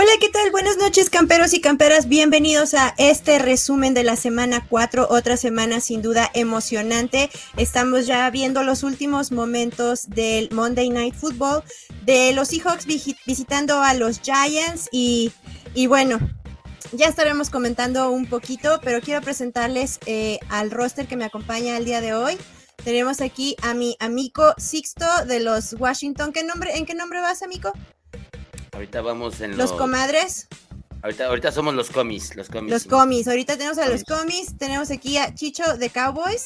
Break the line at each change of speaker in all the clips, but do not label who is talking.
Hola, ¿qué tal? Buenas noches, camperos y camperas. Bienvenidos a este resumen de la semana 4, otra semana sin duda emocionante. Estamos ya viendo los últimos momentos del Monday Night Football, de los Seahawks visitando a los Giants y, y bueno, ya estaremos comentando un poquito, pero quiero presentarles eh, al roster que me acompaña el día de hoy. Tenemos aquí a mi amigo Sixto de los Washington. ¿Qué nombre, ¿En qué nombre vas, amigo?
Ahorita vamos en
los... comadres.
Ahorita, ahorita somos los comis, los comis.
Los comis, ahorita tenemos a los comis, tenemos aquí a Chicho de Cowboys.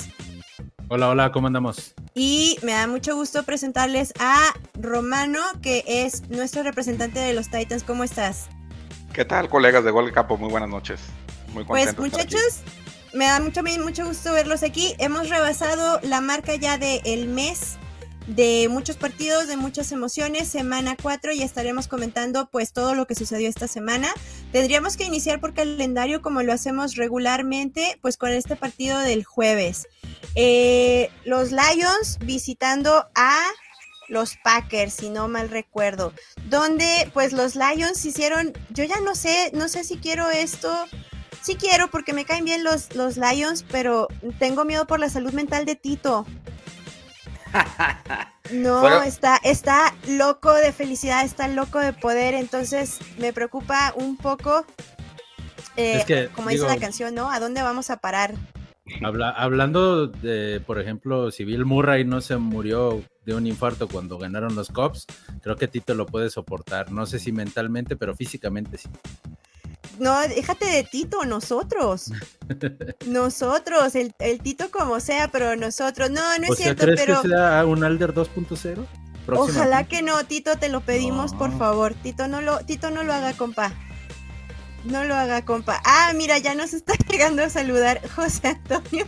Hola, hola, ¿cómo andamos?
Y me da mucho gusto presentarles a Romano, que es nuestro representante de los Titans. ¿Cómo estás?
¿Qué tal, colegas de Gol Capo? Muy buenas noches. Muy
Pues muchachos, me da mucho, mucho gusto verlos aquí. Hemos rebasado la marca ya del el mes de muchos partidos, de muchas emociones, semana 4 y estaremos comentando pues todo lo que sucedió esta semana. Tendríamos que iniciar por calendario como lo hacemos regularmente, pues con este partido del jueves. Eh, los Lions visitando a los Packers, si no mal recuerdo, donde pues los Lions hicieron, yo ya no sé, no sé si quiero esto, sí quiero porque me caen bien los, los Lions, pero tengo miedo por la salud mental de Tito. No, está, está loco de felicidad, está loco de poder, entonces me preocupa un poco, eh, como dice la canción, ¿no? ¿A dónde vamos a parar?
hablando de, por ejemplo, si Bill Murray no se murió de un infarto cuando ganaron los Cops, creo que Tito lo puede soportar. No sé si mentalmente, pero físicamente sí.
No, déjate de Tito, nosotros. nosotros, el, Tito como sea, pero nosotros. No, no es cierto,
¿crees
pero.
que sea un Alder 2.0?
Ojalá que no, Tito, te lo pedimos, por favor. Tito no lo, Tito no lo haga, compa. No lo haga, compa. Ah, mira, ya nos está llegando a saludar José Antonio.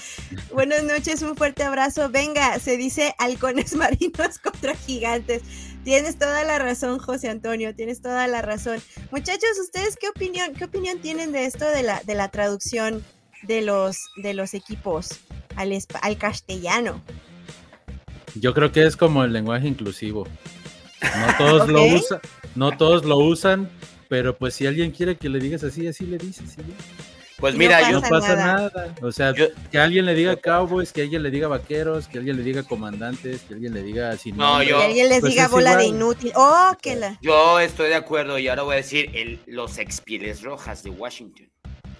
Buenas noches, un fuerte abrazo. Venga, se dice halcones marinos contra gigantes. Tienes toda la razón, José Antonio, tienes toda la razón. Muchachos, ¿ustedes qué opinión, qué opinión tienen de esto de la, de la traducción de los, de los equipos al, al castellano?
Yo creo que es como el lenguaje inclusivo. No todos lo usan, no todos lo usan, pero pues si alguien quiere que le digas así, así le dices. ¿sí?
Pues mira,
no pasa nada. O sea, que alguien le diga Cowboys, que alguien le diga Vaqueros, que alguien le diga Comandantes, que alguien le diga
sin no, yo, Que alguien les pues diga bola de inútil. Oh, que la.
Yo estoy de acuerdo y ahora voy a decir el, los expieles rojas de Washington.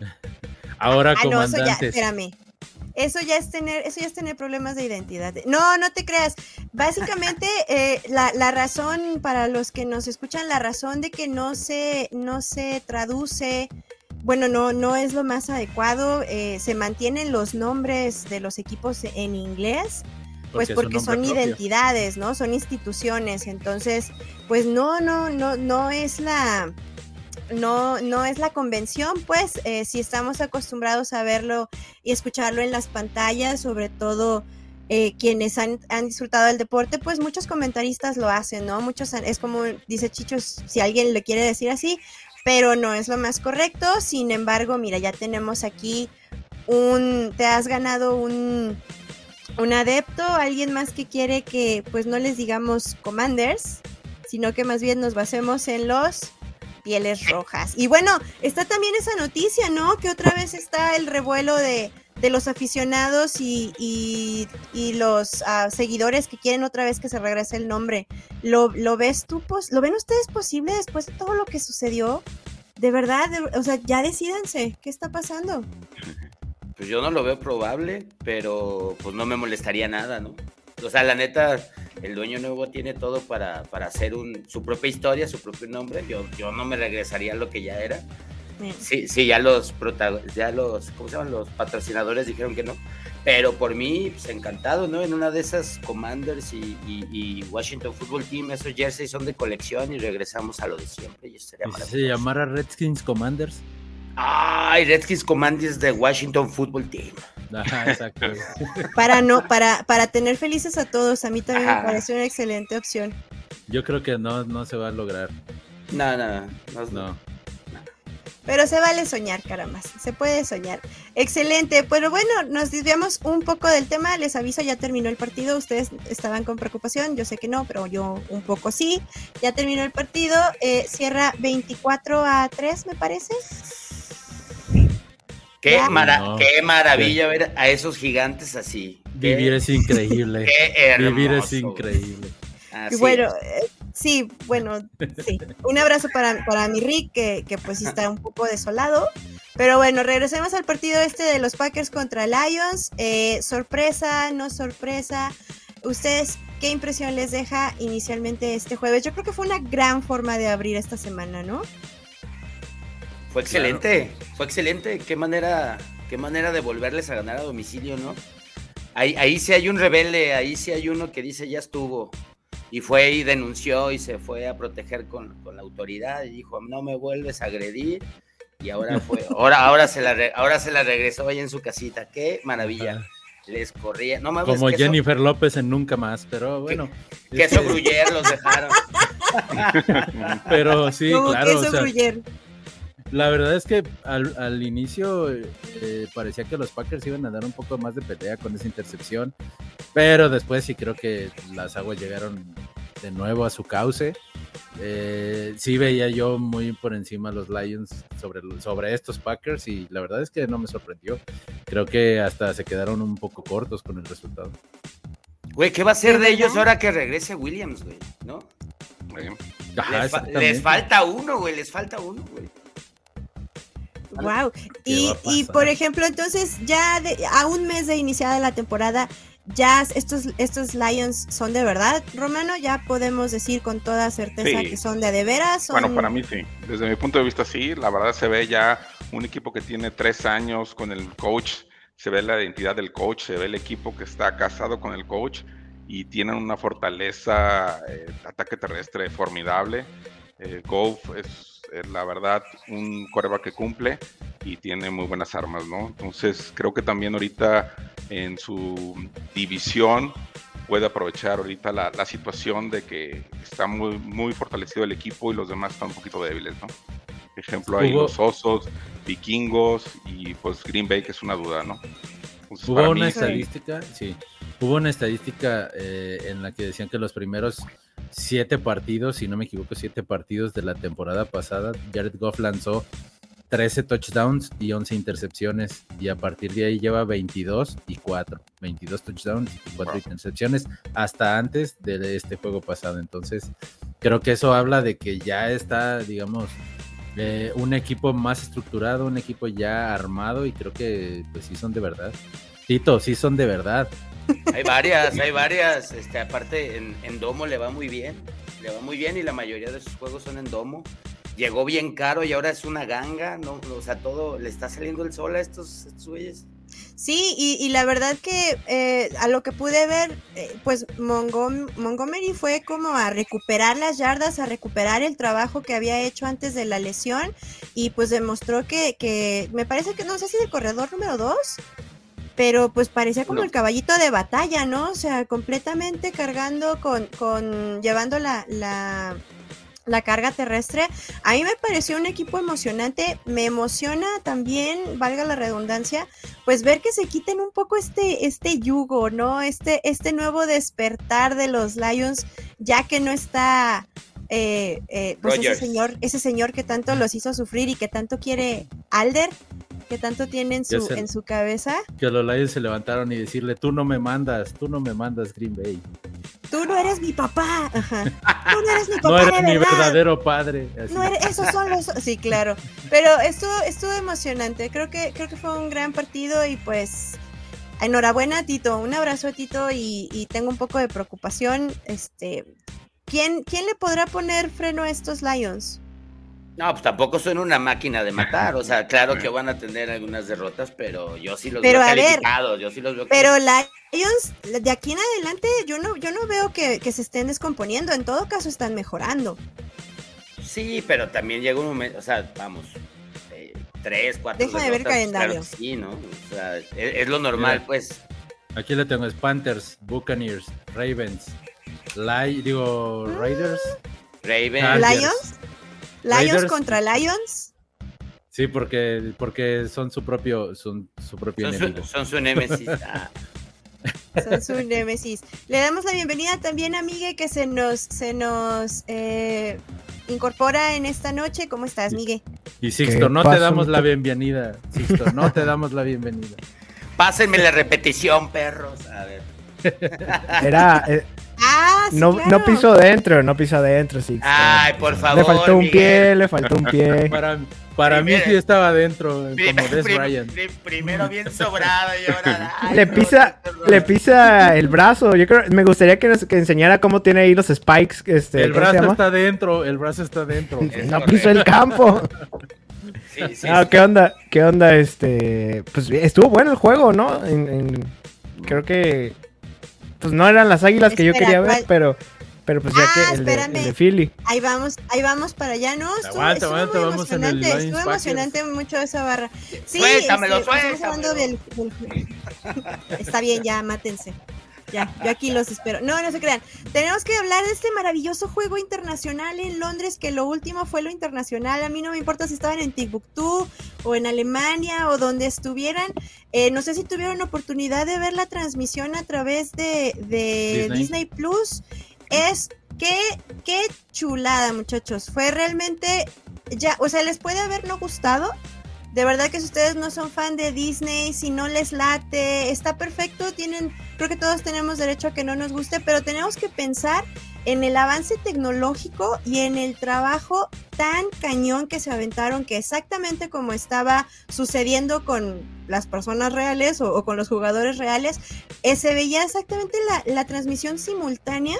ahora ah, Comandantes.
No, eso ya, espérame. Eso ya es tener, eso ya es tener problemas de identidad. No, no te creas. Básicamente, eh, la, la, razón para los que nos escuchan, la razón de que no se, no se traduce bueno, no, no es lo más adecuado. Eh, se mantienen los nombres de los equipos en inglés, pues porque, son identidades, ¿no? Son instituciones. Entonces, pues no, no, no, no es la, no, no es la convención, pues, eh, si estamos acostumbrados a verlo y escucharlo en las pantallas, sobre todo eh, quienes han, han, disfrutado del deporte, pues muchos comentaristas lo hacen, ¿no? Muchos, es como dice Chicho, si alguien le quiere decir así, pero no es lo más correcto. Sin embargo, mira, ya tenemos aquí un, te has ganado un, un adepto, alguien más que quiere que pues no les digamos commanders, sino que más bien nos basemos en los pieles rojas. Y bueno, está también esa noticia, ¿no? Que otra vez está el revuelo de, de los aficionados y, y, los ah, seguidores que quieren otra vez que se regrese el nombre. ¿Lo, lo ves tú? ¿Lo ven ustedes posible después de todo lo que sucedió? De verdad, o sea, ya decidanse, ¿qué está pasando?
Pues yo no lo veo probable, pero pues no me molestaría nada, ¿no? O sea, la neta, el dueño nuevo tiene todo para, para hacer un, su propia historia, su propio nombre. Yo, yo no me regresaría a lo que ya era. Sí, sí, ya los ya los, ¿cómo se llaman? Los patrocinadores dijeron que no. Pero por mí, pues encantado, ¿no? En una de esas Commanders y, Washington Football Team, esos jerseys son de colección y regresamos a lo de siempre. Y
se llamara Redskins Commanders?
Ay, Redskins Commanders de Washington Football Team.
exacto. para no, para, para tener felices a todos, a mí también me parece una excelente opción.
Yo creo que no, no se va a lograr.
No, no, no.
No.
Pero se vale soñar, caramba, se puede soñar. Excelente, pero bueno, nos desviamos un poco del tema, les aviso, ya terminó el partido, ustedes estaban con preocupación, yo sé que no, pero yo un poco sí, ya terminó el partido, eh, cierra 24 a 3, me parece.
Qué,
Ya.
mara-
No.
qué maravilla ver a esos gigantes así. Qué-
Vivir es increíble.
qué hermoso,
Vivir es increíble.
Así
Y bueno,
es.
eh, sí, bueno, sí. Un abrazo para, para mi Rick, que, que pues está un poco desolado. Pero bueno, regresemos al partido este de los Packers contra Lions. Eh, sorpresa, no sorpresa. ¿Ustedes qué impresión les deja inicialmente este jueves? Yo creo que fue una gran forma de abrir esta semana, ¿no?
Fue excelente, fue excelente. Qué manera, qué manera de volverles a ganar a domicilio, ¿no? Ahí, ahí sí hay un rebelde, ahí sí hay uno que dice ya estuvo. Y fue y denunció y se fue a proteger con, con la autoridad y dijo, no me vuelves a agredir. Y ahora fue, ahora, ahora se la re- ahora se la regresó ahí en su casita. Qué maravilla. Les corría. No mames,
Como
queso-
Jennifer López en Nunca Más, pero bueno.
Queso
este,
Gruyère los dejaron.
Pero sí,
Como
claro.
queso
o sea. La verdad es que al, al inicio eh, parecía que los Packers iban a dar un poco más de pelea con esa intercepción, pero después sí creo que las aguas llegaron de nuevo a su cauce. Eh, sí veía yo muy por encima a los Lions sobre, sobre estos Packers y la verdad es que no me sorprendió. Creo que hasta se quedaron un poco cortos con el resultado.
Güey, ¿qué va a ser
¿De
ellos ahora que regrese Williams, güey? ¿No?
Ajá,
les, fa- les falta uno, güey, les falta uno, güey.
Wow.
¿Qué
Y, y por ejemplo, entonces ya de- a un mes de iniciada la temporada, ya estos, estos Lions son de verdad, Romano, ya podemos decir con toda certeza
Sí.
que son de de veras.
Bueno,
son-
para mí sí. Desde mi punto de vista sí. La verdad se ve ya un equipo que tiene tres años con el coach. Se ve la identidad del coach, se ve el equipo que está casado con el coach y tienen una fortaleza, eh, ataque terrestre formidable. Eh, Goff es, es, la verdad un coreback que cumple y tiene muy buenas armas, ¿no? Entonces creo que también ahorita en su división puede aprovechar ahorita la, la situación de que está muy, muy fortalecido el equipo y los demás están un poquito débiles, ¿no? Por ejemplo, hay los Osos, Vikingos y pues Green Bay, que es una duda, ¿no? Entonces,
Hubo una
mí,
estadística, sí, hubo una estadística eh, en la que decían que los primeros siete partidos, si no me equivoco, siete partidos de la temporada pasada, Jared Goff lanzó 13 touchdowns y 11 intercepciones y a partir de ahí lleva 22 y 4, 22 touchdowns y 4
Wow.
intercepciones hasta antes de este juego pasado. Entonces, creo que eso habla de que ya está, digamos, eh, un equipo más estructurado, un equipo ya armado y creo que pues sí son de verdad. Tito, sí son de verdad.
Hay varias, hay varias. Este, aparte, en, en Domo le va muy bien. Le va muy bien y la mayoría de sus juegos son en Domo. Llegó bien caro y ahora es una ganga, ¿no? O sea, todo le está saliendo el sol a estos, estos güeyes.
Sí, y, y la verdad que eh, a lo que pude ver, eh, pues Montgomery fue como a recuperar las yardas, a recuperar el trabajo que había hecho antes de la lesión y pues demostró que, que me parece que no sé si el corredor número dos, pero pues parecía como
No.
el caballito de batalla, ¿no? O sea, completamente cargando con, con llevando la, la, la carga terrestre. A mí me pareció un equipo emocionante, me emociona también, valga la redundancia, pues ver que se quiten un poco este, este yugo, ¿no? Este, este nuevo despertar de los Lions, ya que no está eh, eh, pues ese señor, ese señor que tanto los hizo sufrir y que tanto quiere Alder, que tanto tiene en su,
sé.
en su cabeza.
Que los Lions se levantaron y decirle, tú no me mandas, tú no me mandas Green Bay.
Tú no eres mi papá. Ajá. Tú no eres mi papá
No eres
de
mi
verdad.
verdadero padre.
No eres- esos son los. Sí, claro. Pero estuvo, estuvo emocionante. Creo que, creo que fue un gran partido y pues. Enhorabuena, Tito. Un abrazo a Tito y, y tengo un poco de preocupación. Este. ¿Quién, ¿Quién le podrá poner freno a estos Lions?
No, pues tampoco son una máquina de matar. O sea, claro que van a tener algunas derrotas, pero yo sí los
Pero,
veo
a ver,
calificados. Yo sí los veo
Pero Lions, de aquí en adelante, yo no, yo no veo que, que se estén descomponiendo. En todo caso, están mejorando.
Sí, pero también llega un momento, o sea, vamos, eh, tres, cuatro.
Deja de ver
derrotas, pues,
calendario.
claro sí, ¿no? O sea, es, es lo normal,
Mira.
pues.
Aquí le tengo es Panthers, Buccaneers, Ravens, Li- digo, Raiders.
Raven.
Ah,
Lions. Lions
Raiders.
contra Lions.
Sí, porque, porque son su propio, son su propio
son,
enemigo.
su, son su némesis. Ah,
Son su némesis. Le damos la bienvenida también a Migue que se nos, se nos eh, incorpora en esta noche. ¿Cómo estás, Migue?
Y Sixto, no te damos la bienvenida. Sixto, no te damos la bienvenida.
Pásenme la repetición, perros. A ver.
Era.
Ah, sí,
no,
claro.
no piso dentro, no piso adentro, sí.
Ay, por favor.
Le faltó un
Miguel.
pie, le faltó un pie.
Para, para mí sí estaba adentro,
Prim-
como Des
prim-
Bryant.
prim- primero bien sobrado y ahora. ay,
Le pisa, le pisa el brazo. Yo creo, me gustaría que nos que enseñara cómo tiene ahí los spikes. Este,
El
¿cómo se
brazo está dentro, el brazo está dentro.
Es
No
correcto.
piso el campo.
Sí, sí,
Ah. ¿qué onda? ¿Qué onda? Este, pues estuvo bueno el juego, ¿no? En- en- creo que, pues no eran las águilas que yo
Espera,
quería ver,
¿cuál?
pero, pero pues ya
Ah,
que el de, el de Philly.
Ahí vamos, ahí vamos para allá, ¿no? Estuvo,
Aguanta,
estuvo
aguanta,
muy
vamos en el
estuvo
Packers.
emocionante mucho esa barra. Sí,
Suéltamelo,
este, estamos
suéltamelo.
hablando del- del- Está bien, ya, mátense. Ya, yo aquí los espero. No, no se crean. Tenemos que hablar de este maravilloso juego internacional en Londres, que lo último fue lo internacional. A mí no me importa si estaban en Timbuktu o en Alemania o donde estuvieran. Eh, no sé si tuvieron oportunidad de ver la transmisión a través de, de
Disney.
Disney. Plus. Es que, qué chulada, muchachos. Fue realmente, ya, o sea, les puede haber no gustado, de verdad que si ustedes no son fan de Disney, si no les late, está perfecto, tienen, creo que todos tenemos derecho a que no nos guste, pero tenemos que pensar en el avance tecnológico y en el trabajo tan cañón que se aventaron, que exactamente como estaba sucediendo con las personas reales o, con los jugadores reales, eh, se veía exactamente la, la transmisión simultánea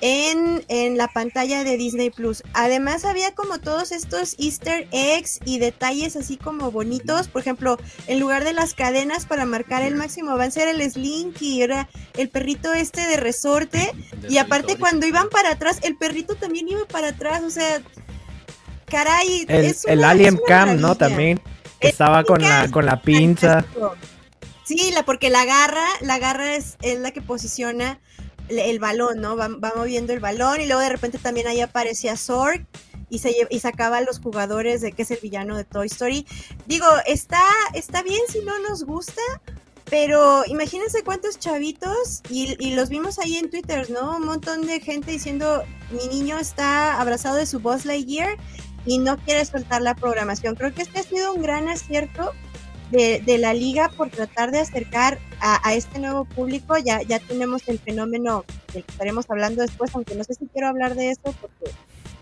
en, en la pantalla de Disney Plus. Además había como todos estos easter eggs y detalles así como bonitos. Por ejemplo, en lugar de las cadenas para marcar el máximo avance era el Slinky, era el perrito este de resorte. Y aparte cuando iban para atrás, el perrito también iba para atrás. O sea, caray.
El,
es
el
una-
Alien
es una
Cam, ¿no? También. Que
El
estaba con la, con la pinza.
Sí, la, porque la garra, la garra es, es la que posiciona el, balón, ¿no? Va, va moviendo el balón y luego de repente también ahí aparecía Zorg y, se, y sacaba a los jugadores de que es el villano de Toy Story. Digo, está, está bien si no nos gusta, pero imagínense cuántos chavitos, y, y los vimos ahí en Twitter, ¿no? Un montón de gente diciendo, mi niño está abrazado de su Buzz Lightyear y no quiere soltar la programación. Creo que este ha sido un gran acierto de, de la liga por tratar de acercar a, a este nuevo público. Ya, ya tenemos el fenómeno del que estaremos hablando después, aunque no sé si quiero hablar de eso, porque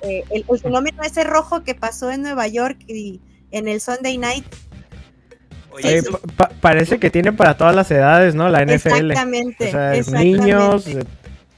eh, el, el fenómeno ese rojo que pasó en Nueva York y en el Sunday Night.
Oye,
Oye,
tú-
pa- pa- parece que tiene para todas las edades, ¿no? La NFL.
Exactamente.
O sea,
exactamente.
niños, eh,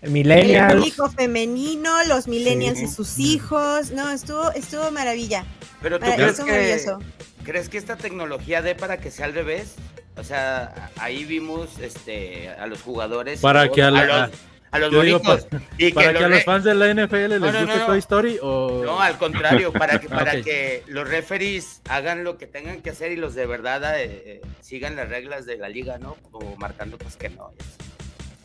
el
millennials.
público femenino, los millennials
Sí.
y sus hijos. No, estuvo, estuvo maravilla.
Pero tú crees que, crees que esta tecnología dé para que sea al revés? O sea, ahí vimos este a los jugadores.
Para que a la-
los, a los
Yo digo,
bonitos. y
Para que a los fans de la NFL les
No, no,
guste
no.
Toy Story o...
No, al contrario, para que, para que los referees hagan lo que tengan que hacer y los de verdad eh, eh, sigan las reglas de la liga, ¿no? O marcando pues que no. así.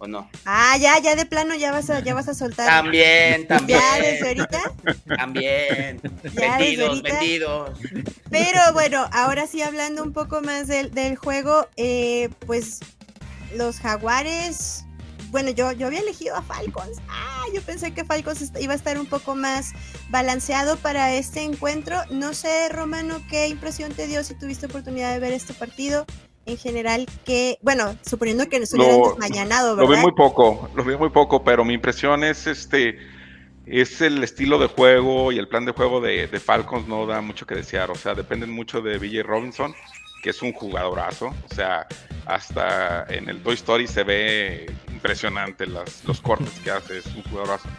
¿O no?
Ah, ya, ya de plano ya vas a, ya vas a soltar.
También, también.
Ya desde ahorita.
También.
Ya
vendidos, vendidos.
Pero bueno, ahora sí hablando un poco más del, del juego, eh, pues los jaguares, bueno, yo, yo había elegido a Falcons. Ah, yo pensé que Falcons iba a estar un poco más balanceado para este encuentro. No sé, Romano, qué impresión te dio si tuviste oportunidad de ver este partido. En general, que, bueno, suponiendo que nos hubieran desmañanado,
Lo vi
¿verdad?
muy poco, lo vi muy poco, pero mi impresión es este es el estilo de juego y el plan de juego de, de Falcons no da mucho que desear. O sea, dependen mucho de BJ Robinson, que es un jugadorazo. O sea, hasta en el Toy Story se ve impresionante las, los cortes que hace, es un jugadorazo.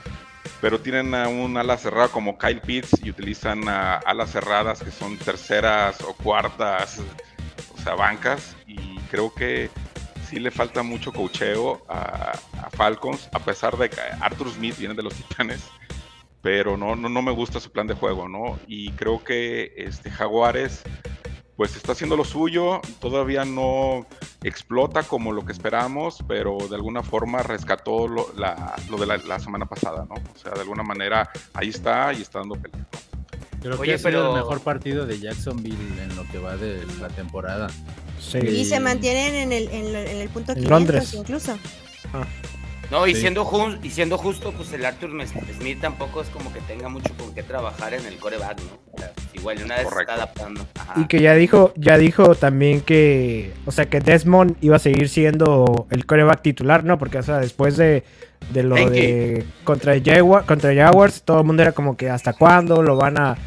Pero tienen a un ala cerrada como Kyle Pitts y utilizan a alas cerradas que son terceras o cuartas, sea, bancas. Y creo que sí le falta mucho cocheo a, Falcons, a pesar de que Arthur Smith viene de los Titanes, pero no, no, no me gusta su plan de juego, ¿no? Y creo que este Jaguares, pues está haciendo lo suyo, todavía no explota como lo que esperamos, pero de alguna forma rescató lo, la, lo de la, la semana pasada, ¿no? O sea, de alguna manera ahí está y está dando pelea.
Creo
Oye,
que ha sido
pero-
el mejor partido de Jacksonville en lo que va de la temporada.
Sí.
Y se mantienen en el, en, el- en el punto
En
500
Londres.
incluso.
No, y
Sí.
siendo, y siendo justo, pues el Arthur Smith tampoco es como que tenga mucho con qué trabajar en el coreback, ¿no? O sea, igual una vez se
Correcto.
está adaptando. Ajá.
Y que ya dijo, ya dijo también que, o sea, que Desmond iba a seguir siendo el coreback titular, ¿no? Porque, o sea, después de, de lo de contra, Jaguar, contra Jaguars, todo el mundo era como que hasta cuándo lo van a,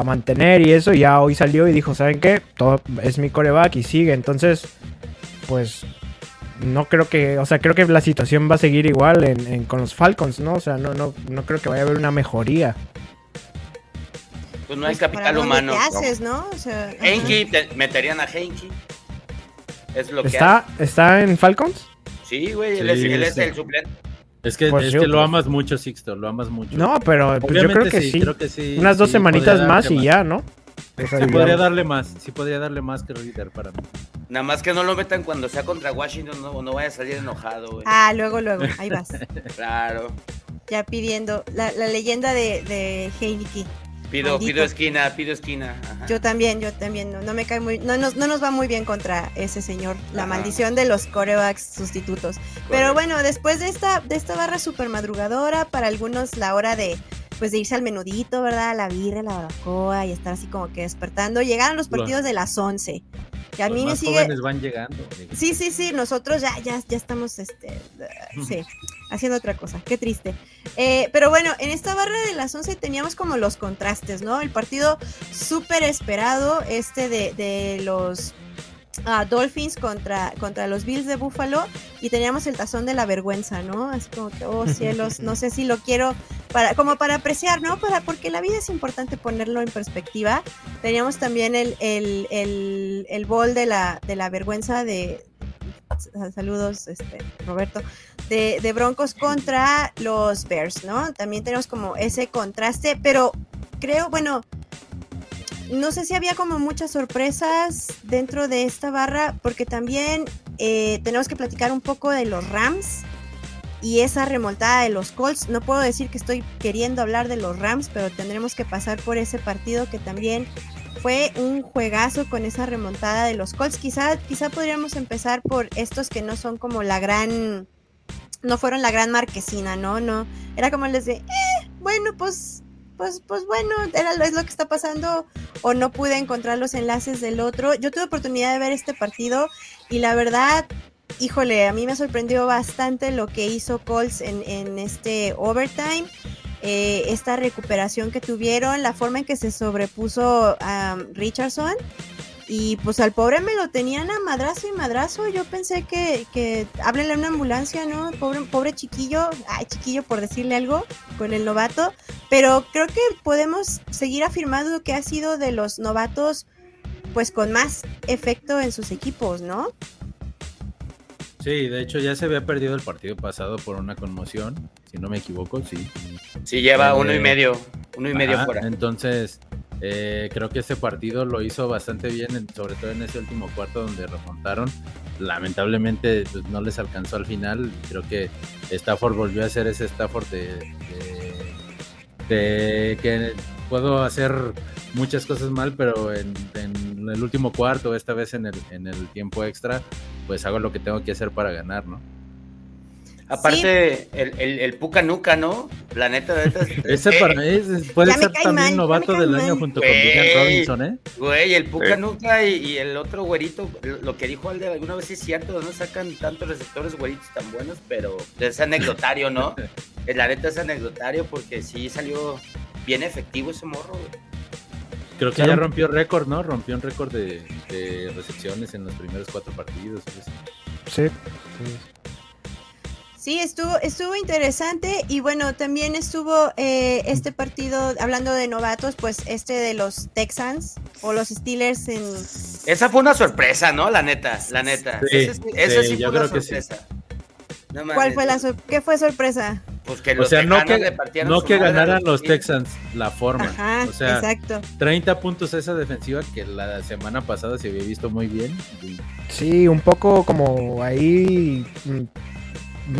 a mantener y eso, y ya hoy salió y dijo, ¿saben qué? Todo es mi coreback y sigue, entonces, pues, no creo que, o sea, creo que la situación va a seguir igual en, en- con los Falcons, ¿no? O sea, no, no, no creo que vaya a haber una mejoría.
Pues no hay
Pues, ¿para
capital humano.
te haces, no? O sea, ajá.
Henke, te- meterían a Henke. Es lo que
¿Está, ¿Está en Falcons?
Sí, güey, él, es,
Sí,
él es
sí.
el suplente.
Es que,
Pues
es
yo,
que lo
pues-
amas mucho, Sixto, lo amas mucho.
No, pero pues, yo creo que sí.
creo que sí.
Unas dos
sí,
semanitas más y ya, ¿no? Sea,
Sí, podría darle más, sí podría darle más que Reader para mí.
Nada más que no lo metan cuando sea contra Washington, no, no vaya a salir enojado, güey.
Ah, luego, luego, ahí vas.
Claro.
Ya pidiendo la, la leyenda de, de Heineke.
Pido,
Maldito.
pido esquina, pido esquina. Ajá.
Yo también, yo también, no, no me cae muy, no nos, no nos va muy bien contra ese señor, la
Ajá.
maldición de los corebacks sustitutos. Pero bueno, después de esta, de esta barra super madrugadora, para algunos la hora de, pues de irse al menudito, ¿verdad? La birra, la barbacoa y estar así como que despertando. Llegaron los
Lo-
partidos de las 11. A
Los
mí me
más
sigue,
jóvenes van llegando.
Sí, sí, sí, nosotros ya, ya, ya estamos, este, sí, haciendo otra cosa, qué triste. Eh, pero bueno, en esta barra de las 11 teníamos como los contrastes, ¿no? El partido súper esperado, este de, de los ah, Dolphins contra, contra los Bills de Buffalo, y teníamos el tazón de la vergüenza, ¿no? Así como que, oh cielos, no sé si lo quiero, para, como para apreciar, ¿no? Para, porque la vida es importante ponerlo en perspectiva. Teníamos también el, el, el, el bol de la, de la vergüenza de. Saludos, este, Roberto. De, de Broncos contra los Bears, ¿no? También tenemos como ese contraste, pero creo, bueno, no sé si había como muchas sorpresas dentro de esta barra, porque también eh, tenemos que platicar un poco de los Rams y esa remontada de los Colts. No puedo decir que estoy queriendo hablar de los Rams, pero tendremos que pasar por ese partido que también fue un juegazo con esa remontada de los Colts. Quizá, quizá podríamos empezar por estos que no son como la gran, no fueron la gran marquesina, ¿no? No, era como les de, eh, bueno, pues, pues, pues bueno, era es lo que está pasando o no pude encontrar los enlaces del otro. Yo tuve oportunidad de ver este partido y la verdad, híjole, a mí me sorprendió bastante lo que hizo Colts en, en este overtime. Eh, esta recuperación que tuvieron, la forma en que se sobrepuso a Richardson. Y pues al pobre me lo tenían a madrazo y madrazo. Yo pensé que, que háblenle a una ambulancia, ¿no? Pobre, pobre chiquillo, ay, chiquillo por decirle algo con el novato. Pero creo que podemos seguir afirmando que ha sido de los novatos, pues con más efecto en sus equipos, ¿no?
Sí, de hecho ya se había perdido el partido pasado por una conmoción, si no me equivoco, sí.
Sí, lleva
Eh,
uno y medio. Uno y medio fuera.
Entonces, eh, creo que este partido lo hizo bastante bien, en- sobre todo en ese último cuarto donde remontaron. Lamentablemente pues, no les alcanzó al final. Creo que Stafford volvió a ser ese Stafford de que puedo hacer muchas cosas mal, pero en, en el último cuarto, esta vez en el, en el tiempo extra, pues hago lo que tengo que hacer para ganar, ¿no?
Aparte, el, el, el Puca Nuca, ¿no? La neta, la neta.
Ese
eh,
para mí es- puede ser también
mal,
novato del
mal.
año junto con. William Robinson, ¿eh?
Güey, el Puca
Sí.
Nuca y, y el otro güerito, lo que dijo Alde alguna vez es cierto, no sacan tantos receptores güeritos tan buenos, pero es anecdotario, ¿no? Eh, La neta es anecdotario porque sí salió bien efectivo ese morro, güey.
Creo que ya rompió récord, ¿no? Rompió un récord de, de recepciones en los primeros cuatro partidos. pues.
Sí.
Sí, estuvo, estuvo interesante y bueno, también estuvo eh, este partido, hablando de novatos, pues este de los Texans o los Steelers en...
Esa fue una sorpresa, ¿no? La neta, la neta.
Sí,
esa sí,
sí,
sí fue una
sí.
sorpresa. No
¿Cuál fue la ¿Qué fue sorpresa?
Pues que
O
los
sea, no que,
le
no que ganaran los. Texans la forma.
Ajá,
o sea,
exacto.
30 puntos esa defensiva que la semana pasada se había visto muy bien.
Sí, un poco como ahí mm,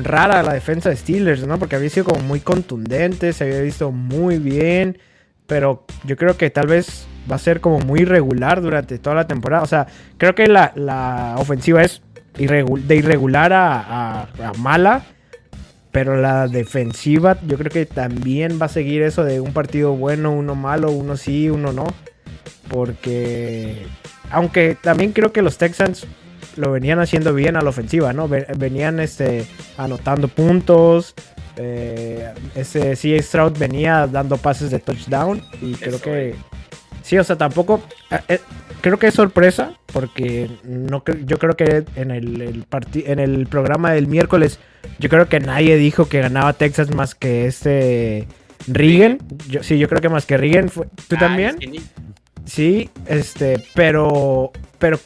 rara la defensa de Steelers, ¿no? Porque había sido como muy contundente, se había visto muy bien, pero yo creo que tal vez va a ser como muy irregular durante toda la temporada. O sea, creo que la, la ofensiva es de irregular a mala, pero la defensiva yo creo que también va a seguir eso de un partido bueno, uno malo, uno sí, uno no. Porque aunque también creo que los Texans lo venían haciendo bien a la ofensiva, ¿no? Ve- Venían este, anotando puntos. Eh, ese CA Stroud venía dando pases de touchdown. Y creo
Eso,
que.
eh.
Sí, o sea, tampoco. eh, eh, creo que es sorpresa. Porque no yo creo que en el, en el programa del miércoles. Yo creo que nadie dijo que ganaba Texas más que este. Regan. Yo, sí, yo creo que más que Regan. fue- ¿Tú
Ah,
también? Sí, este, pero, pero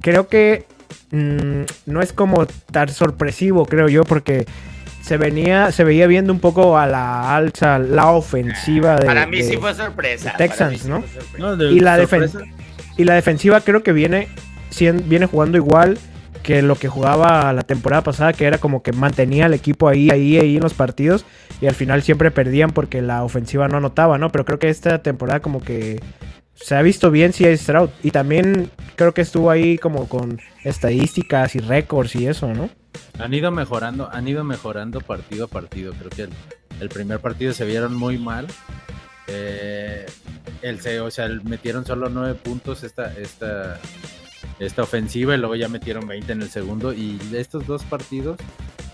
creo que mm, no es como tan sorpresivo, creo yo, porque se venía, se veía viendo un poco a la alza la ofensiva de,
Para mí
de-
sí fue sorpresa.
de
para
Texans,
sí
¿no?
fue sorpresa.
No, de
Y la
sorpresa.
y la defensiva creo que viene, viene jugando igual que lo que jugaba la temporada pasada, que era como que mantenía al equipo ahí, ahí, ahí en los partidos y al final siempre perdían porque la ofensiva no anotaba, ¿no? Pero creo que esta temporada como que se ha visto bien si hay Stroud y también creo que estuvo ahí como con estadísticas y récords y eso, ¿no?
Han ido mejorando, han ido mejorando partido a partido. Creo que el, el primer partido se vieron muy mal. Eh, el, o sea, metieron solo nueve puntos esta, esta, esta ofensiva y luego ya metieron 20 en el segundo. Y estos dos partidos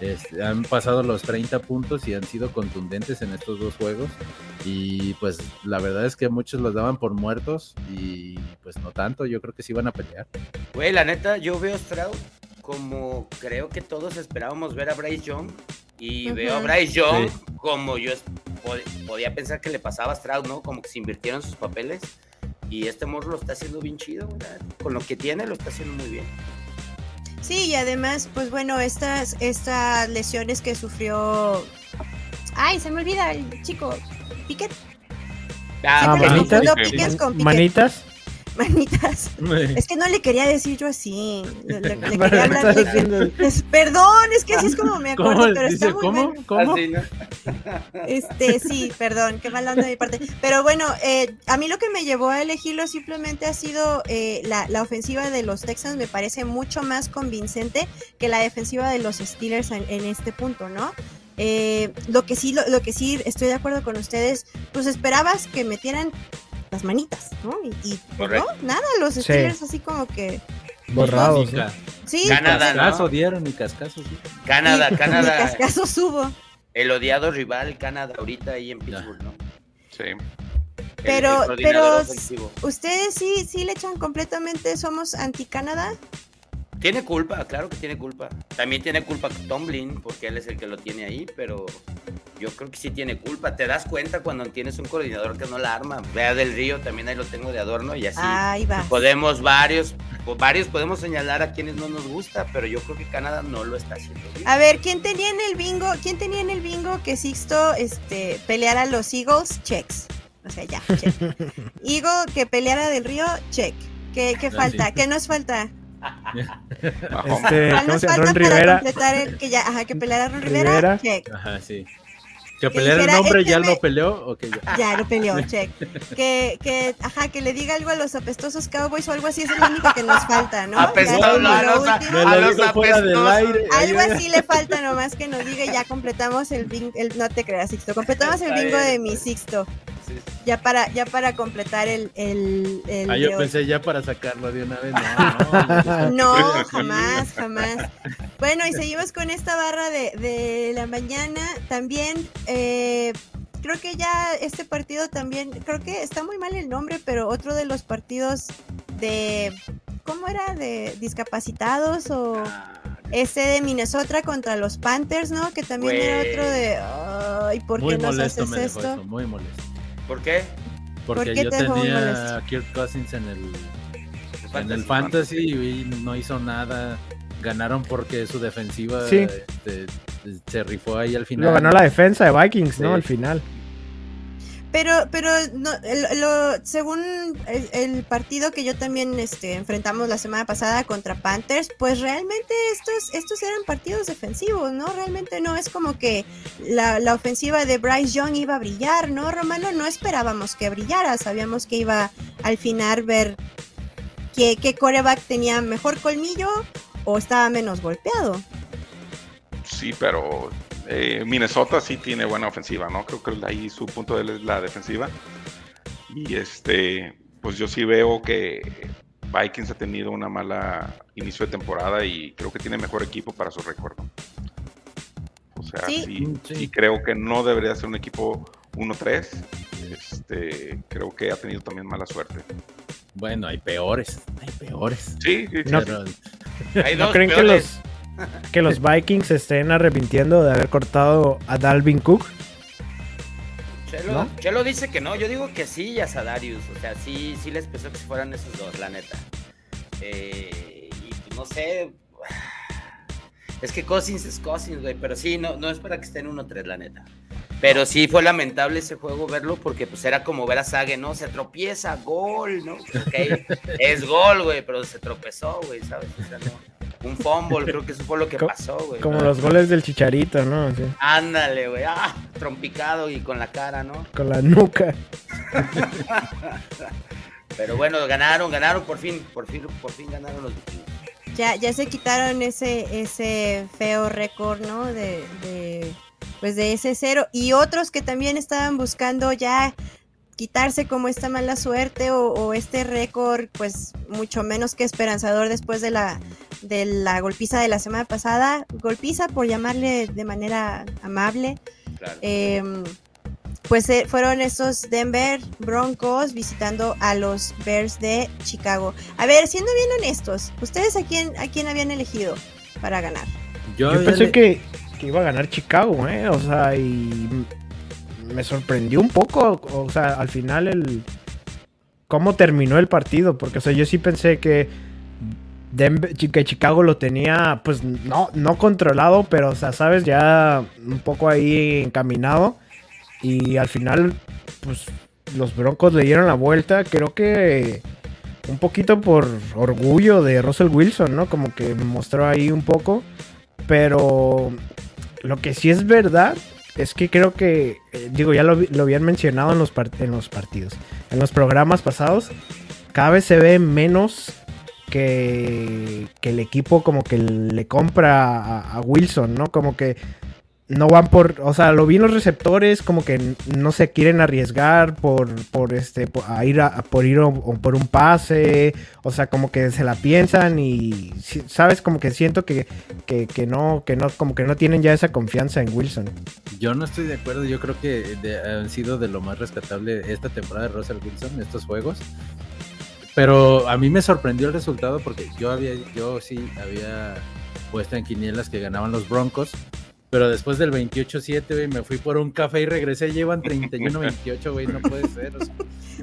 este, han pasado los 30 puntos y han sido contundentes en estos dos juegos. Y pues la verdad es que muchos los daban por muertos y pues no tanto. Yo creo que sí van a pelear.
Güey, la neta, yo veo a Stroud como creo que todos esperábamos ver a Bryce Young. Y
Ujú.
veo a Bryce Young
Sí.
como yo pod- podía pensar que le pasaba a Stroud, ¿no? Como que se invirtieron sus papeles. Y este morro lo está haciendo bien chido. Con lo que tiene, lo está haciendo muy bien.
Sí, y además, pues bueno, estas, estas lesiones que sufrió. Ay, se me olvida el chico. Piquet.
Ah, manitas.
con Piquet.
Manitas.
Manitas. Es que no le quería decir yo así. Le, le- le
Pero
quería hablar
haciendo-
perdón, es que así es como me acuerdo,
¿Cómo?
pero está
Dice,
muy
¿cómo?
bueno.
¿Cómo?
Así, ¿no?
Este, sí, perdón, qué mal anda de mi parte. Pero bueno, eh, a mí lo que me llevó a elegirlo simplemente ha sido eh, la, la ofensiva de los Texans, me parece mucho más convincente que la defensiva de los Steelers en, en este punto, ¿no? Eh, lo que sí, lo, lo que sí estoy de acuerdo con ustedes, pues esperabas que metieran las manitas, ¿no? Y, y, pues, no, nada, los
Sí.
Steelers así como que,
Borrados. ¿no?
sí,
Canadá, ¿no?
Cascazo dieron y cascazo. sí.
Canadá, Canadá.
cascazo subo.
El odiado rival, Canadá, ahorita ahí en Pittsburgh, ¿no?
Sí.
Pero-
el
pero-
ofensivo.
¿Ustedes sí, sí le echan completamente somos anti-Canadá?
Tiene culpa, claro que tiene culpa. También tiene culpa Tomlin, porque él es el que lo tiene ahí, pero yo creo que sí tiene culpa. Te das cuenta cuando tienes un coordinador que no la arma. Vea del Río, también ahí lo tengo de adorno y así.
Ahí va.
Podemos varios, varios podemos señalar a quienes no nos gusta, pero yo creo que Canadá no lo está haciendo bien.
A ver, ¿quién tenía en el bingo? ¿Quién tenía en el bingo que Sixto este, peleara a los Eagles? Checks. O sea, ya, check. Eagle que peleara del Río, check. ¿Qué, qué falta?
sí.
¿Qué nos falta?
Este,
¿Cuál
¿cómo
nos falta
Ron
para
Rivera.
completar el que ya, ajá, que peleara Ron Rivera?
Rivera.
Check.
Ajá, sí. Que pelear el
dijera,
nombre
este
ya
me-
lo peleó. Ok, ya.
Ya lo peleó, check. Que, que, ajá, que le diga algo a los apestosos Cowboys o algo así, es lo único que nos falta, ¿no?
Apestoso,
Ya,
no,
lo
no, no,
último.
Me
A
lo
los
del
apestosos.
aire.
Algo así le falta nomás que nos diga y ya completamos el bingo, el, no te creas Sixto, completamos el bingo de mi
bien.
Sixto,
Sí.
ya para, ya para completar el, el, el
Ah, yo pensé ya para sacarlo de una vez. No, no.
No, jamás, jamás. Bueno, y seguimos con esta barra de, de la mañana. También, eh, creo que ya este partido también, creo que está muy mal el nombre, pero otro de los partidos de, ¿cómo era? De discapacitados o ese de Minnesota contra los Panthers, ¿no? Que también era
Güey.
otro de, ay, ¿por
Muy
qué nos haces esto?
eso, muy molesto.
¿Por qué?
Porque
qué
yo
te
tenía a Kirk Cousins en el, en el
Fantasy.
fantasy y no hizo nada. Ganaron porque su defensiva
Sí.
este, se rifó ahí al final.
Lo ganó la defensa de Vikings, ¿no?
Sí.
Al final.
Pero, pero no, lo- según el, el partido que yo también este, enfrentamos la semana pasada contra Panthers, pues realmente estos, estos eran partidos defensivos, ¿no? Realmente no es como que la, la ofensiva de Bryce Young iba a brillar, ¿no, Romano? No esperábamos que brillara, sabíamos que iba al final ver que, qué coreback tenía mejor colmillo o estaba menos golpeado.
Sí, pero eh, Minnesota sí tiene buena ofensiva, ¿no? Creo que ahí su punto de él es la defensiva. Y este, pues yo sí veo que Vikings ha tenido una mala inicio de temporada y creo que tiene mejor equipo para su récord. ¿no? O sea,
Sí.
sí,
Sí.
sí creo que no debería ser un equipo 1-3. Este, creo que ha tenido también mala suerte.
Bueno, hay peores, hay peores.
Sí, sí, sí.
No.
Pero-
Hay
¿No creen que los, que los Vikings se estén arrepintiendo de haber cortado a Dalvin Cook?
Chelo,
¿No?
Chelo dice que no, yo digo que sí y a Sadarius, o sea, sí, sí les pesó que fueran esos dos, la neta. Eh, y pues, no sé, es que Cousins es Cousins, güey, pero sí, no, no es para que estén 1-3, la neta. Pero sí fue lamentable ese juego verlo porque pues era como ver a Sage, ¿no? Se tropieza, gol, ¿no? Ok, es gol, güey, pero se tropezó, güey, ¿sabes? O sea, no. Un fumble, creo que eso fue lo que pasó, güey.
Como los goles del Chicharito, ¿no? Así,
Ándale, güey, ah, trompicado y con la cara, ¿no?
con la nuca.
Pero bueno, ganaron, ganaron por fin, por fin, por fin ganaron los vikingos.
Ya, ya se quitaron ese, ese feo récord, ¿no? De, de, pues de ese cero. Y otros que también estaban buscando ya quitarse como esta mala suerte o, o este récord, pues mucho menos que esperanzador después de la, de la golpiza de la semana pasada. Golpiza por llamarle de manera amable.
Claro.
Em, pues eh, fueron esos Denver Broncos visitando a los Bears de Chicago. A ver, siendo bien honestos, ¿ustedes a quién, a quién habían elegido para ganar?
Yo pensé
le-
que, que iba a ganar Chicago, ¿eh? O sea, y me sorprendió un poco, o sea, al final el cómo terminó el partido, porque o sea, yo sí pensé que que Chicago lo tenía pues no no controlado, pero o sea, sabes, ya un poco ahí encaminado y al final pues los Broncos le dieron la vuelta, creo que un poquito por orgullo de Russell Wilson, ¿no? Como que mostró ahí un poco. Pero lo que sí es verdad es que creo que, eh, digo, ya lo, lo habían mencionado en los, en los partidos, en los programas pasados, cada vez se ve menos que, que el equipo como que le compra a Wilson, ¿no? Como que no van por, o sea, lo vi en los receptores, como que no se quieren arriesgar por, por este, por, a ir por ir o- por un pase, o sea, como que se la piensan y, sabes, como que siento que, que, no, que no, como que no tienen ya esa confianza en Wilson.
Yo no estoy de acuerdo, yo creo que han sido de lo más rescatable esta temporada de Russell Wilson, estos juegos. Pero a mí me sorprendió el resultado porque yo había, yo sí había puesto en quinielas que ganaban los Broncos. Pero después del 28-7, güey, me fui por un café y regresé. Llevan 31-28, güey, no puede ser. o sea,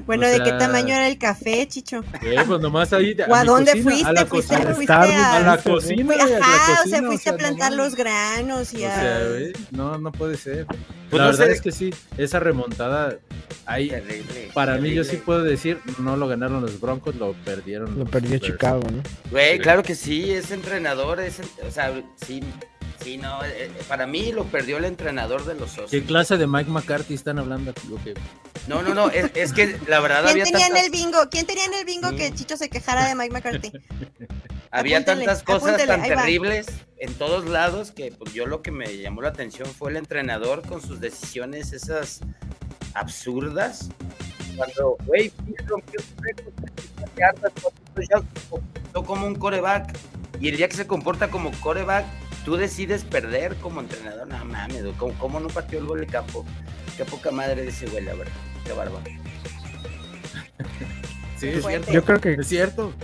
Bueno,
O
¿de qué
sea-
tamaño era el café, Chicho?
eh, pues nomás ahí.
¿O a dónde
cocina,
fuiste?
A la
¿Fuiste,
cocina.
fuiste a-
A la cocina,
Fui-
güey, a la
ajá, o
cocina,
sea, fuiste a
no
plantar
mames.
los granos y
O
a...
sea, güey, no, no puede ser.
Pues
la
no
verdad
sé.
es que sí, esa remontada, ahí,
Terrible.
para mí yo
terrible.
sí puedo decir, no lo ganaron los Broncos, lo perdieron.
Lo perdió. Chicago, ¿no?
Güey,
Sí.
claro que sí, es entrenador, es, en- o sea, sí, sí, no, eh, eh, para mí lo perdió el entrenador de los Osos.
¿Qué clase de Mike McCarthy están hablando? aquí? Ok.
No, no, no, es, es que la verdad
¿Quién
había
tenía en
tantas,
el bingo? ¿Quién tenía en el bingo que Chicho se quejara de Mike McCarthy?
había
apúntele,
tantas cosas
apúntele,
tan
va.
terribles en todos lados que pues, yo lo que me llamó la atención fue el entrenador con sus decisiones esas absurdas. Cuando, güey, rompió su récord, 300 yardas, 400 touchdowns, se comportó como un coreback. Y el día que se comporta como coreback, tú decides perder como entrenador. No mames, güey, ¿cómo, cómo no partió el gol de campo? Qué poca madre de ese güey, la verdad. Qué bárbaro.
Sí, es cierto.
Yo creo que
Es cierto.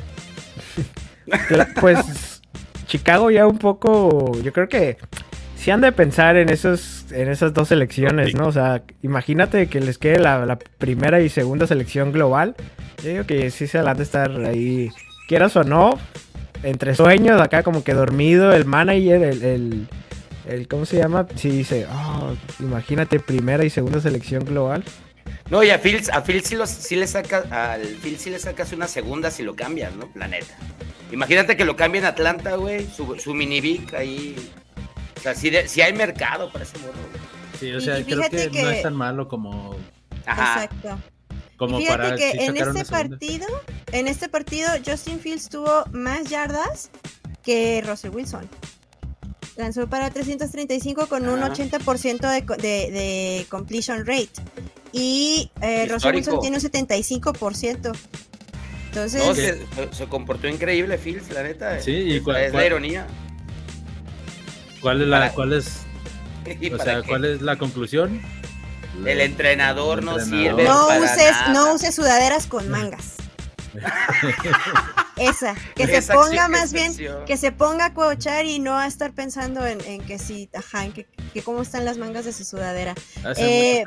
Pues Chicago ya un poco, yo creo que sí han de pensar en esos, en esas dos selecciones, ¿no? O sea, imagínate que les quede la, la primera y segunda selección global. Yo digo que sí se la han de estar ahí, quieras o no, entre sueños, acá como que dormido, el manager, el, el, el ¿cómo se llama? Sí dice, "Ah, imagínate primera y segunda selección global.
No, y a Phil, a Phil sí, los, sí le sacas, al Phil sí le sacas una segunda si lo cambias, ¿no? La neta. Imagínate que lo cambie en Atlanta, güey, su, su mini Vic ahí. O sea, sí, de- sí hay mercado para ese morro, güey.
Sí, o sea, creo que,
fíjate
no
que-
es tan malo como,
Ajá.
Exacto.
Como
fíjate
para
que en este partido, en este partido, Justin Fields tuvo más yardas que Russell Wilson. Lanzó para 335 con un
Ajá.
80% de, co- de, de completion rate. Y eh, Russell. Wilson tiene un 75%. Entonces,
No, se, se comportó increíble Phil, la neta.
Sí, y
es,
cuál-
es la ironía.
¿Cuál es la,
Para-
cuál es,
Y
o sea, cuál es la conclusión?
El entrenador no
entrenador.
sirve
no
para
uses,
nada.
no uses sudaderas con mangas. Esa, que se ponga más bien, que se ponga a coachar y no a estar pensando en, en que sí, ajá, en que, que cómo están las mangas de su sudadera. Eh.